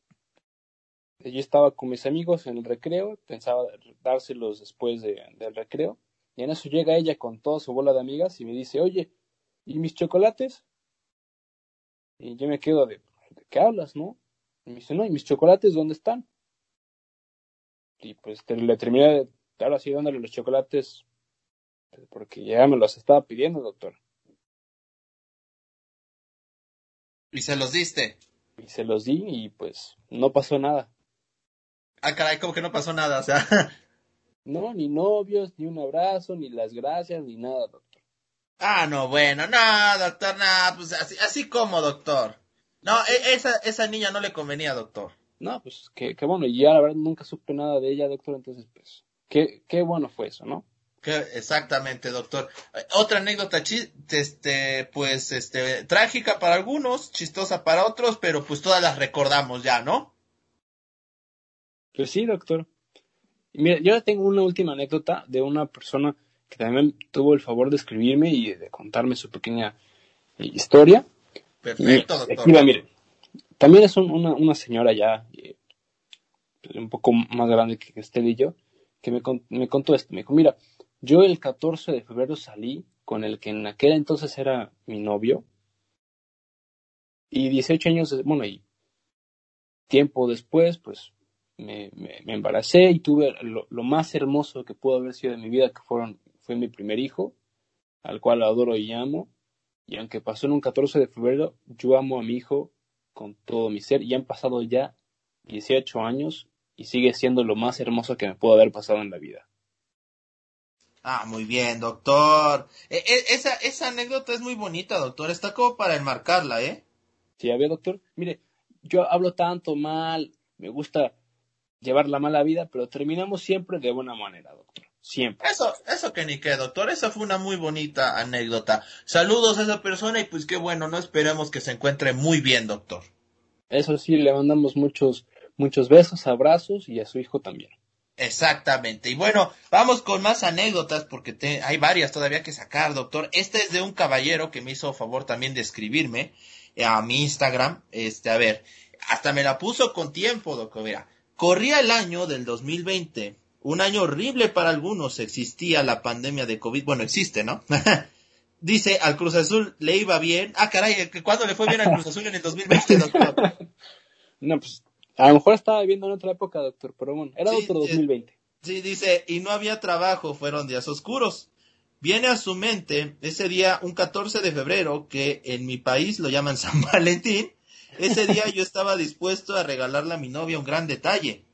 yo estaba con mis amigos en el recreo, pensaba dárselos después del recreo, y en eso llega ella con toda su bola de amigas y me dice, oye, ¿y mis chocolates? Y yo me quedo de, ¿de qué hablas, no? Y me dice, no, ¿y mis chocolates dónde están? Y pues le terminé de, ahora sí dándole los chocolates, porque ya me los estaba pidiendo, doctor. ¿Y se los diste? Y se los di y pues no pasó nada. Ah, caray, como que no pasó nada, o sea. No, ni novios, ni un abrazo, ni las gracias, ni nada, doctor. Ah, no, bueno, no, doctor, nada, pues así, así como, doctor. No, e, esa, esa niña no le convenía, doctor. No, pues qué, qué bueno, y ya la verdad nunca supe nada de ella, doctor, entonces pues, qué, qué bueno fue eso, ¿no? Exactamente, doctor. Otra anécdota, este, pues, este, trágica para algunos, chistosa para otros, pero pues todas las recordamos ya, ¿no? Pues sí, doctor. Mira, yo tengo una última anécdota de una persona que también tuvo el favor de escribirme y de contarme su pequeña eh, historia. Perfecto, doctor. mire, también es una, una, señora ya eh, un poco más grande que usted y yo, que me, me contó esto. Me dijo, mira, yo el 14 de febrero salí con el que en aquel entonces era mi novio. Y 18 años, bueno, y tiempo después, pues me, me, embaracé y tuve lo, más hermoso que pudo haber sido de mi vida, que fueron, fue mi primer hijo, al cual adoro y amo. Y aunque pasó en un 14 de febrero, yo amo a mi hijo con todo mi ser. Y han pasado ya 18 años y sigue siendo lo más hermoso que me pudo haber pasado en la vida. Ah, muy bien, doctor. E, e, esa, esa anécdota es muy bonita, doctor. Está como para enmarcarla, ¿eh? Sí, a ver, doctor. Mire, yo hablo tanto mal, me gusta llevar la mala vida, pero terminamos siempre de buena manera, doctor. Siempre. Eso, eso que ni qué, doctor. Esa fue una muy bonita anécdota. Saludos a esa persona y pues qué bueno, no esperemos que se encuentre muy bien, doctor. Eso sí, le mandamos muchos, muchos besos, abrazos y a su hijo también. Exactamente. Y bueno, vamos con más anécdotas porque te, hay varias todavía que sacar, doctor. Esta es de un caballero que me hizo favor también de escribirme eh, a mi Instagram. Este, a ver, hasta me la puso con tiempo, doctor. Mira, corría el año del 2020, un año horrible para algunos. Existía la pandemia de COVID. Bueno, existe, ¿no? Dice, al Cruz Azul le iba bien. Ah, caray, ¿cuándo le fue bien al Cruz Azul en el 2020, doctor? no, pues a lo mejor estaba viviendo en otra época, doctor, pero bueno, era otro 2020. Sí, dice, y no había trabajo, fueron días oscuros. Viene a su mente ese día, un 14 de febrero, que en mi país lo llaman San Valentín. Ese día yo estaba dispuesto a regalarle a mi novia un gran detalle.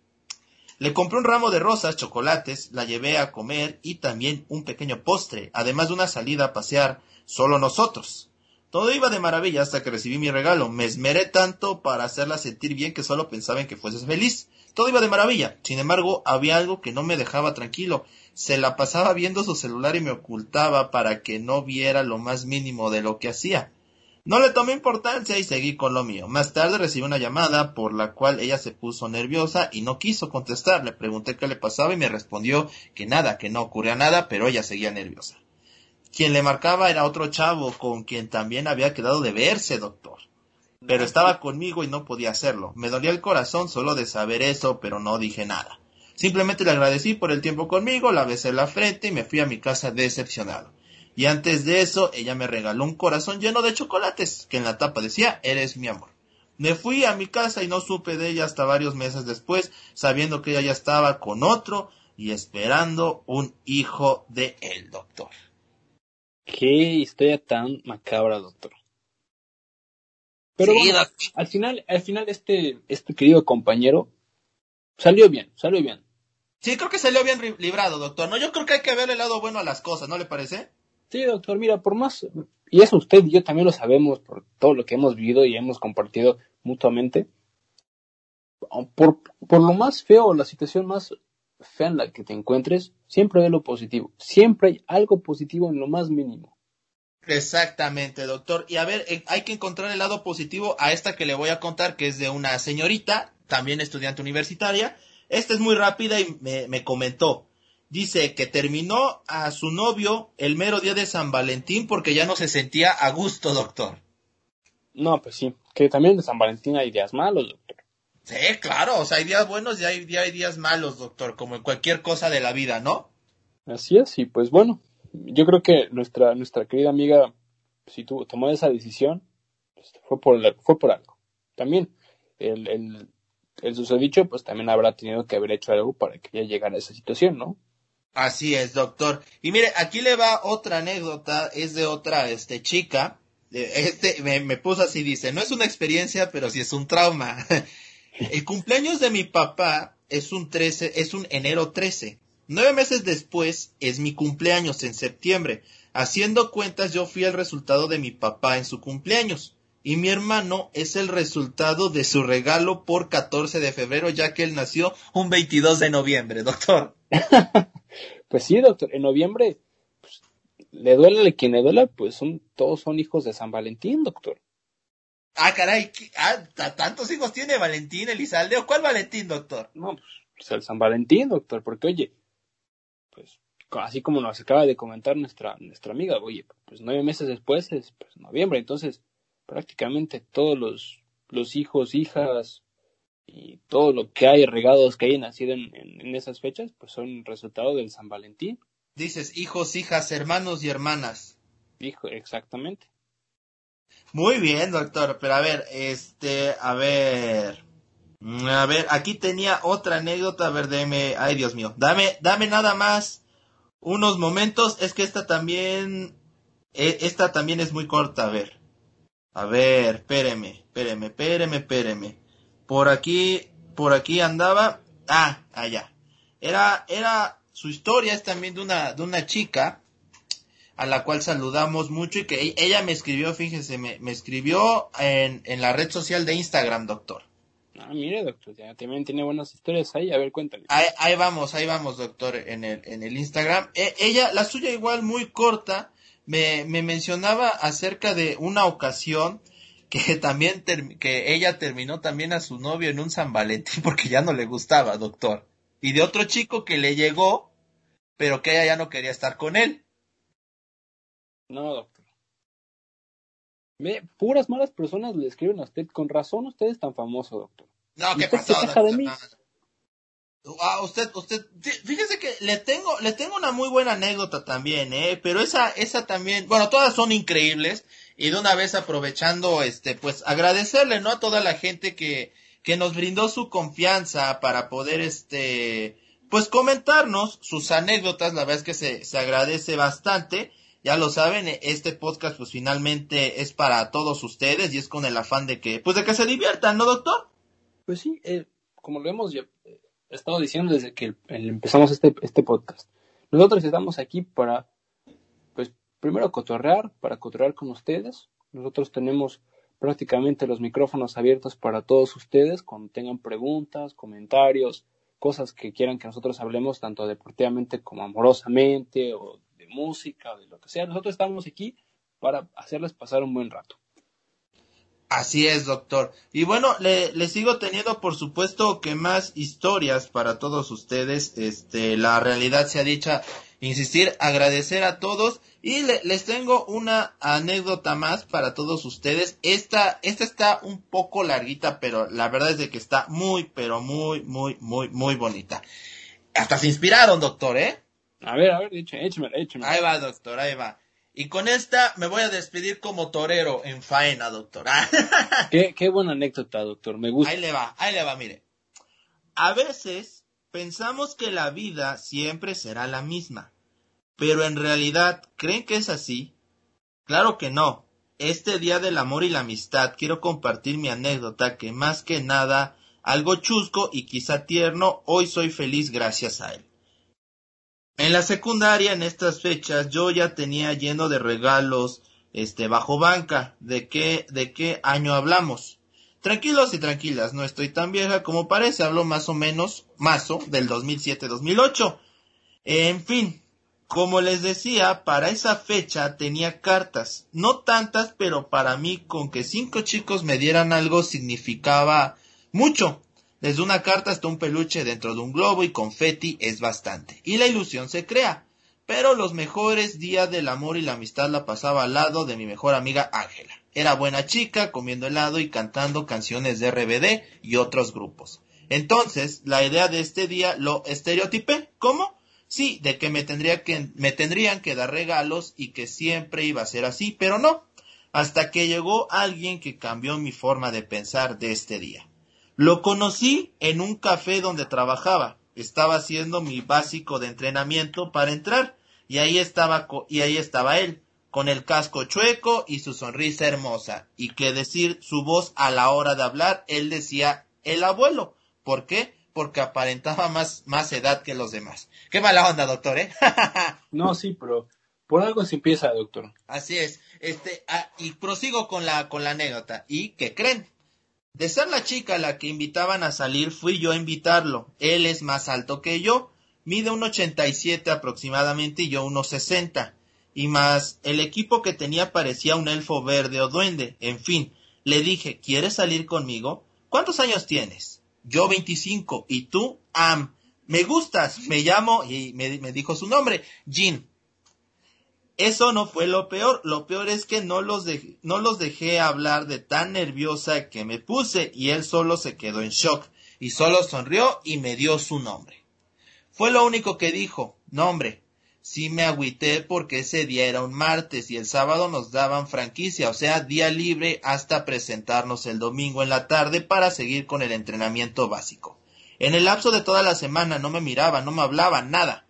Le compré un ramo de rosas, chocolates, la llevé a comer y también un pequeño postre, además de una salida a pasear solo nosotros. Todo iba de maravilla hasta que recibí mi regalo. Me esmeré tanto para hacerla sentir bien que solo pensaba en que fueses feliz. Todo iba de maravilla. Sin embargo, había algo que no me dejaba tranquilo. Se la pasaba viendo su celular y me ocultaba para que no viera lo más mínimo de lo que hacía. No le tomé importancia y seguí con lo mío. Más tarde recibí una llamada por la cual ella se puso nerviosa y no quiso contestar. Le pregunté qué le pasaba y me respondió que nada, que no ocurría nada, pero ella seguía nerviosa. Quien le marcaba era otro chavo con quien también había quedado de verse, doctor. Pero estaba conmigo y no podía hacerlo. Me dolía el corazón solo de saber eso, pero no dije nada. Simplemente le agradecí por el tiempo conmigo, la besé en la frente y me fui a mi casa decepcionado. Y antes de eso, ella me regaló un corazón lleno de chocolates, que en la tapa decía, eres mi amor. Me fui a mi casa y no supe de ella hasta varios meses después, sabiendo que ella ya estaba con otro y esperando un hijo de él, doctor. Qué historia tan macabra, doctor. Pero Sí, bueno, doc- al final, al final este, este querido compañero salió bien, salió bien. Sí, creo que salió bien librado, doctor. No, yo creo que hay que ver el lado bueno a las cosas, ¿no le parece? Sí, doctor, mira, por más, y eso usted y yo también lo sabemos por todo lo que hemos vivido y hemos compartido mutuamente, por, por lo más feo, la situación más fea en la que te encuentres, siempre ve lo positivo, siempre hay algo positivo en lo más mínimo. Exactamente, doctor. Y a ver, eh, hay que encontrar el lado positivo a esta que le voy a contar, que es de una señorita, también estudiante universitaria. Esta es muy rápida y me, me comentó. Dice que terminó a su novio el mero día de San Valentín porque ya no se sentía a gusto, doctor. No, pues sí, que también de San Valentín hay días malos, doctor. Sí, claro, o sea, hay días buenos y hay, y hay días malos, doctor, como en cualquier cosa de la vida, ¿no? Así es, y pues bueno, yo creo que nuestra, nuestra querida amiga, si tuvo, tomó esa decisión, pues, fue por, fue por algo. También, el, el, el susodicho, pues también habrá tenido que haber hecho algo para que ella llegara a esa situación, ¿no? Así es, doctor. Y mire, aquí le va otra anécdota, es de otra este chica. Eh, Este me, me puso así, dice, no es una experiencia, pero sí es un trauma. El cumpleaños de mi papá es un 13, es un enero 13. Nueve meses después es mi cumpleaños en septiembre. Haciendo cuentas, yo fui el resultado de mi papá en su cumpleaños. Y mi hermano es el resultado de su regalo por 14 de febrero, ya que él nació un 22 de noviembre, doctor. Pues sí, doctor, en noviembre, pues, le duele a quien le duela, pues son, todos son hijos de San Valentín, doctor. Ah, caray, ¿qué- ah, ¿t- ¿tantos hijos tiene Valentín Elizalde? ¿O cuál Valentín, doctor? No, pues, pues, el San Valentín, doctor, porque oye, pues así como nos acaba de comentar nuestra, nuestra amiga, oye, pues nueve meses después es pues, noviembre, entonces prácticamente todos los, los hijos, hijas y todo lo que hay regados que hay nacido en, en, en esas fechas, pues son resultado del San Valentín, Dices hijos, hijas, hermanos y hermanas. hijo, exactamente. Muy bien, doctor, pero a ver, este, a ver, a ver, aquí tenía otra anécdota, a ver, deme, ay Dios mío, dame, dame nada más unos momentos, es que esta también, e- esta también es muy corta, a ver, a ver, espéreme, espéreme, espéreme, espéreme, por aquí, por aquí andaba, ah, allá, era, era, su historia es también de una, de una chica, a la cual saludamos mucho y que e- ella me escribió, fíjese, me, me escribió en, en la red social de Instagram, doctor. Ah, mire, doctor, ya también tiene buenas historias ahí, a ver, cuéntale. Ahí, ahí vamos, ahí vamos, doctor, en el, en el Instagram. E- ella, la suya igual muy corta, me, me mencionaba acerca de una ocasión que también, que ella terminó también a su novio en un San Valentín porque ya no le gustaba, doctor. Y de otro chico que le llegó, pero que ella ya no quería estar con él. No, doctor. Ve, puras malas personas le escriben a usted. Con razón usted es tan famoso, doctor. No, ¿Y ¿qué usted se pasó? de mí? Ah, usted, usted, fí- fíjese que le tengo, le tengo una muy buena anécdota también, eh, pero esa, esa también, bueno, todas son increíbles y de una vez aprovechando, este, pues agradecerle, ¿no? A toda la gente que, que nos brindó su confianza para poder, este, pues comentarnos sus anécdotas, la verdad es que se, se agradece bastante. Ya lo saben, este podcast pues finalmente es para todos ustedes y es con el afán de que, pues de que se diviertan, ¿no, doctor? Pues sí, eh, como lo hemos eh, estado diciendo desde que empezamos este, este podcast, nosotros estamos aquí para, pues, primero cotorrear, para cotorrear con ustedes. Nosotros tenemos prácticamente los micrófonos abiertos para todos ustedes cuando tengan preguntas, comentarios, cosas que quieran que nosotros hablemos tanto deportivamente como amorosamente o de música de lo que sea. Nosotros estamos aquí para hacerles pasar un buen rato. Así es, doctor. Y bueno, le, le sigo teniendo, por supuesto, que más historias para todos ustedes. Este, la realidad se ha dicha, insistir, agradecer a todos. Y le- les tengo una anécdota más para todos ustedes. Esta, esta está un poco larguita, pero la verdad es de que está muy, pero muy, muy, muy, muy bonita. Hasta se inspiraron, doctor, ¿eh? A ver, a ver, écheme, écheme. Ahí va, doctor, ahí va. Y con esta me voy a despedir como torero en faena, doctor. qué, qué buena anécdota, doctor. Me gusta. Ahí le va, ahí le va, mire. A veces pensamos que la vida siempre será la misma. Pero en realidad, ¿creen que es así? Claro que no. Este día del amor y la amistad quiero compartir mi anécdota que más que nada algo chusco y quizá tierno, hoy soy feliz gracias a él. En la secundaria, en estas fechas, yo ya tenía lleno de regalos, este, bajo banca. ¿De qué, de qué año hablamos? Tranquilos y tranquilas, no estoy tan vieja como parece, hablo más o menos, mazo, del 2007-2008. En fin, como les decía, para esa fecha tenía cartas, no tantas, pero para mí con que cinco chicos me dieran algo significaba mucho. Desde una carta hasta un peluche dentro de un globo y confeti es bastante. Y la ilusión se crea. Pero los mejores días del amor y la amistad la pasaba al lado de mi mejor amiga Ángela. Era buena chica, comiendo helado y cantando canciones de RBD y otros grupos. Entonces, la idea de este día lo estereotipé. ¿Cómo? Sí, de que me, tendría que me tendrían que dar regalos y que siempre iba a ser así, pero no. Hasta que llegó alguien que cambió mi forma de pensar de este día. Lo conocí en un café donde trabajaba. Estaba haciendo mi básico de entrenamiento para entrar y ahí estaba y ahí estaba él con el casco chueco y su sonrisa hermosa y que decir su voz a la hora de hablar él decía el abuelo. ¿Por qué? Porque aparentaba más más edad que los demás. Qué mala onda, doctor, ¿eh? no, sí, pero por algo se empieza, doctor. Así es. Este, ah, y prosigo con la con la anécdota. ¿Y qué creen? De ser la chica la que invitaban a salir, fui yo a invitarlo. Él es más alto que yo, mide un 87 aproximadamente y yo unos 60. Y más, el equipo que tenía parecía un elfo verde o duende. En fin, le dije, ¿quieres salir conmigo? ¿Cuántos años tienes? Yo 25. ¿Y tú? Am. Me gustas. Me llamo, y me, me dijo su nombre, Jean. Eso no fue lo peor, lo peor es que no los, dejé, no los dejé hablar de tan nerviosa que me puse y él solo se quedó en shock y solo sonrió y me dio su nombre. Fue lo único que dijo, nombre. Sí me agüité porque ese día era un martes y el sábado nos daban franquicia, o sea, día libre hasta presentarnos el domingo en la tarde para seguir con el entrenamiento básico. En el lapso de toda la semana no me miraba, no me hablaba, nada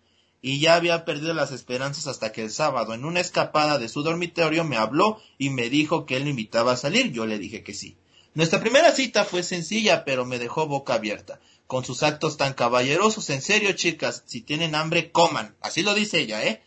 y ya había perdido las esperanzas hasta que el sábado, en una escapada de su dormitorio, me habló y me dijo que él me invitaba a salir. Yo le dije que sí. Nuestra primera cita fue sencilla, pero me dejó boca abierta. Con sus actos tan caballerosos, en serio, chicas, si tienen hambre, coman. Así lo dice ella, ¿eh?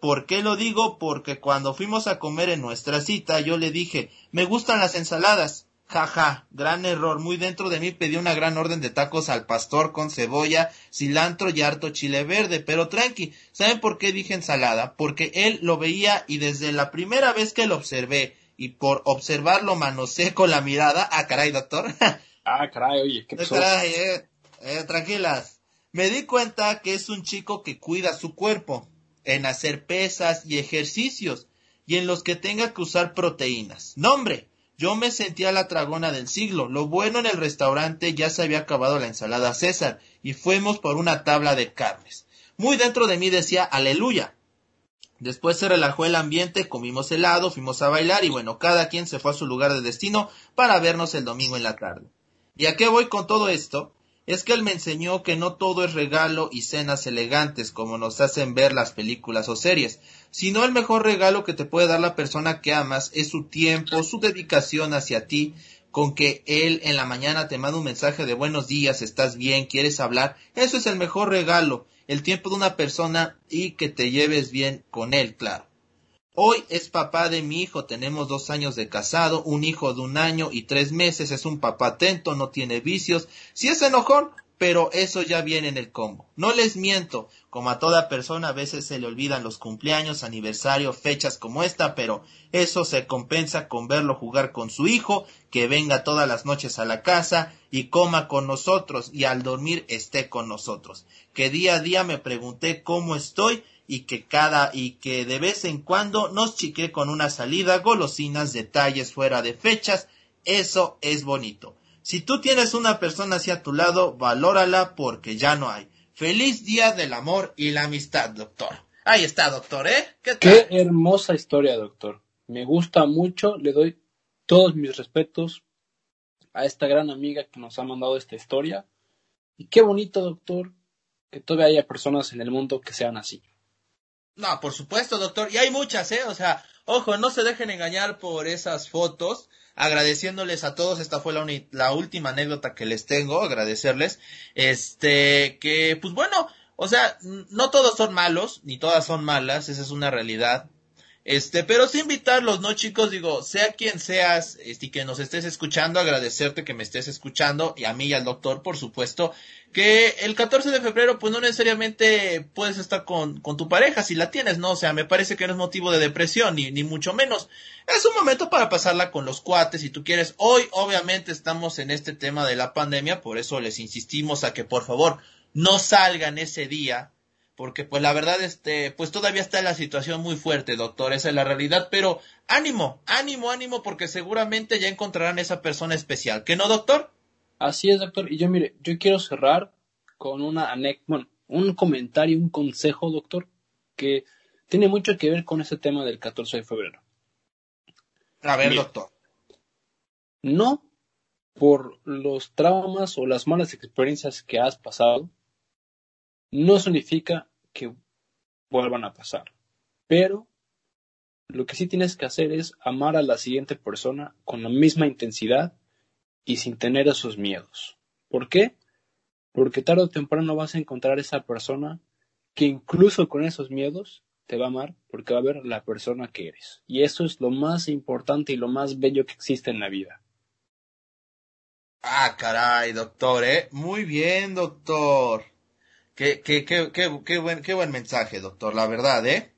¿Por qué lo digo? Porque cuando fuimos a comer en nuestra cita, yo le dije, me gustan las ensaladas. Jaja, gran error. Muy dentro de mí pedí una gran orden de tacos al pastor con cebolla, cilantro y harto chile verde. Pero tranqui, ¿saben por qué dije ensalada? Porque él lo veía y desde la primera vez que lo observé y por observarlo manoseé con la mirada. Ah, caray, doctor. ah, caray, oye, qué pasó? Eh, eh, tranquilas. Me di cuenta que es un chico que cuida su cuerpo en hacer pesas y ejercicios y en los que tenga que usar proteínas. Nombre, yo me sentía la tragona del siglo. Lo bueno en el restaurante ya se había acabado la ensalada César y fuimos por una tabla de carnes. Muy dentro de mí decía aleluya. Después se relajó el ambiente, comimos helado, fuimos a bailar y bueno, cada quien se fue a su lugar de destino para vernos el domingo en la tarde. ¿Y a qué voy con todo esto? Es que él me enseñó que no todo es regalo y cenas elegantes como nos hacen ver las películas o series, sino el mejor regalo que te puede dar la persona que amas es su tiempo, su dedicación hacia ti, con que él en la mañana te manda un mensaje de buenos días, estás bien, quieres hablar, eso es el mejor regalo, el tiempo de una persona y que te lleves bien con él, claro. Hoy es papá de mi hijo, tenemos dos años de casado, un hijo de un año y tres meses, es un papá atento, no tiene vicios, sí es enojón, pero eso ya viene en el combo. No les miento, como a toda persona a veces se le olvidan los cumpleaños, aniversario, fechas como esta, pero eso se compensa con verlo jugar con su hijo, que venga todas las noches a la casa y coma con nosotros y al dormir esté con nosotros. Que día a día me pregunté cómo estoy y que cada y que de vez en cuando nos chique con una salida, golosinas, detalles fuera de fechas, eso es bonito. Si tú tienes una persona así a tu lado, valórala porque ya no hay. Feliz día del amor y la amistad, doctor. Ahí está, doctor, ¿eh? ¿Qué, Qué hermosa historia, doctor. Me gusta mucho, le doy todos mis respetos a esta gran amiga que nos ha mandado esta historia. Y qué bonito, doctor, que todavía haya personas en el mundo que sean así. No, por supuesto, doctor. Y hay muchas, ¿eh? O sea, ojo, no se dejen engañar por esas fotos. Agradeciéndoles a todos, esta fue la, la última anécdota que les tengo, agradecerles. Este, que, pues bueno, o sea, no todos son malos, ni todas son malas, esa es una realidad. Este, pero sí invitarlos, ¿no, chicos? Digo, sea quien seas, este, y que nos estés escuchando, agradecerte que me estés escuchando, y a mí y al doctor, por supuesto, que el 14 de febrero, pues no necesariamente puedes estar con, con tu pareja, si la tienes, ¿no? O sea, me parece que no es motivo de depresión, ni, ni mucho menos. Es un momento para pasarla con los cuates, si tú quieres. Hoy, obviamente, estamos en este tema de la pandemia, por eso les insistimos a que, por favor, no salgan ese día, porque pues la verdad, este, pues todavía está la situación muy fuerte, doctor, esa es la realidad, pero ánimo, ánimo, ánimo, porque seguramente ya encontrarán esa persona especial, ¿que no, doctor? Así es, doctor, y yo mire, yo quiero cerrar con una bueno, un comentario, un consejo, doctor, que tiene mucho que ver con ese tema del 14 de febrero. A ver, doctor. No por los traumas o las malas experiencias que has pasado, no significa que vuelvan a pasar. Pero lo que sí tienes que hacer es amar a la siguiente persona con la misma intensidad y sin tener esos miedos. ¿Por qué? Porque tarde o temprano vas a encontrar esa persona que incluso con esos miedos te va a amar porque va a ver la persona que eres. Y eso es lo más importante y lo más bello que existe en la vida. Ah, caray, doctor, ¿eh? Muy bien, doctor. Qué, qué, qué, qué, buen, qué buen mensaje, doctor, la verdad, ¿eh?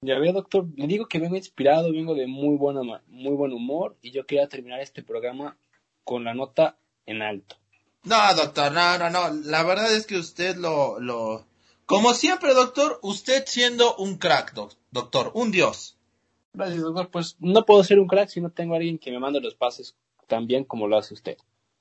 Ya ve, doctor, le digo que vengo inspirado, vengo de muy, buena, muy buen humor y yo quería terminar este programa con la nota en alto. No, doctor, no, no, no. La verdad es que usted lo, lo... Como siempre, doctor, usted siendo un crack, doctor, un dios. Gracias, doctor. Pues no puedo ser un crack si no tengo a alguien que me mande los pases tan bien como lo hace usted.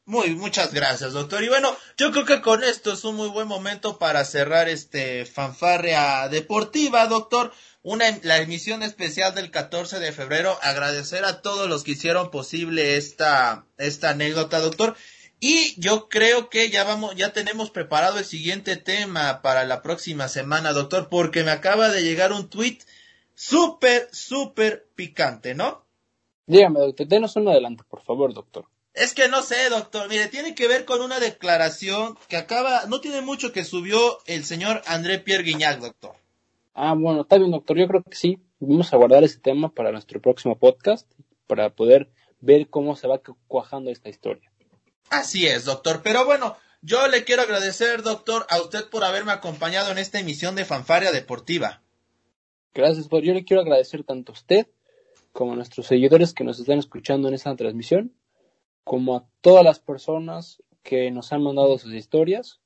Muy, muchas gracias, doctor. Y bueno, yo creo que con esto es un muy buen momento para cerrar este fanfarria deportiva, doctor. Una, la emisión especial del 14 de febrero. Agradecer a todos los que hicieron posible esta, esta anécdota, doctor. Y yo creo que ya vamos, ya tenemos preparado el siguiente tema para la próxima semana, doctor, porque me acaba de llegar un tweet súper, súper picante, ¿no? Dígame, doctor, denos un adelanto, por favor, doctor. Es que no sé, doctor. Mire, tiene que ver con una declaración que acaba, no tiene mucho que subió el señor André Pierre Guignac, doctor. Ah, bueno, está bien, doctor. Yo creo que sí. Vamos a guardar ese tema para nuestro próximo podcast, para poder ver cómo se va cuajando esta historia. Así es, doctor. Pero bueno, yo le quiero agradecer, doctor, a usted por haberme acompañado en esta emisión de Fanfaria Deportiva. Gracias, doctor. Yo le quiero agradecer tanto a usted como a nuestros seguidores que nos están escuchando en esta transmisión como a todas las personas que nos han mandado sus historias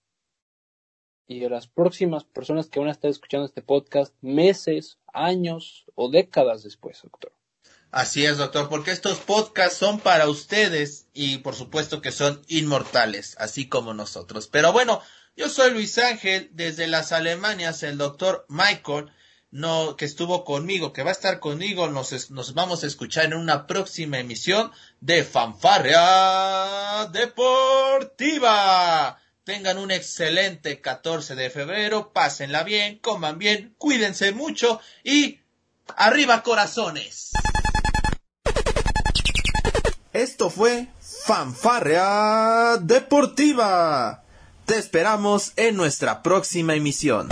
y a las próximas personas que van a estar escuchando este podcast meses, años o décadas después, doctor. Así es, doctor, porque estos podcasts son para ustedes y por supuesto que son inmortales, así como nosotros. Pero bueno, yo soy Luis Ángel, desde las Alemanias, el doctor Michael no, que estuvo conmigo, que va a estar conmigo. Nos, nos vamos a escuchar en una próxima emisión de Fanfarria Deportiva. Tengan un excelente 14 de febrero, pásenla bien, coman bien, cuídense mucho y arriba corazones. Esto fue Fanfarria Deportiva. Te esperamos en nuestra próxima emisión.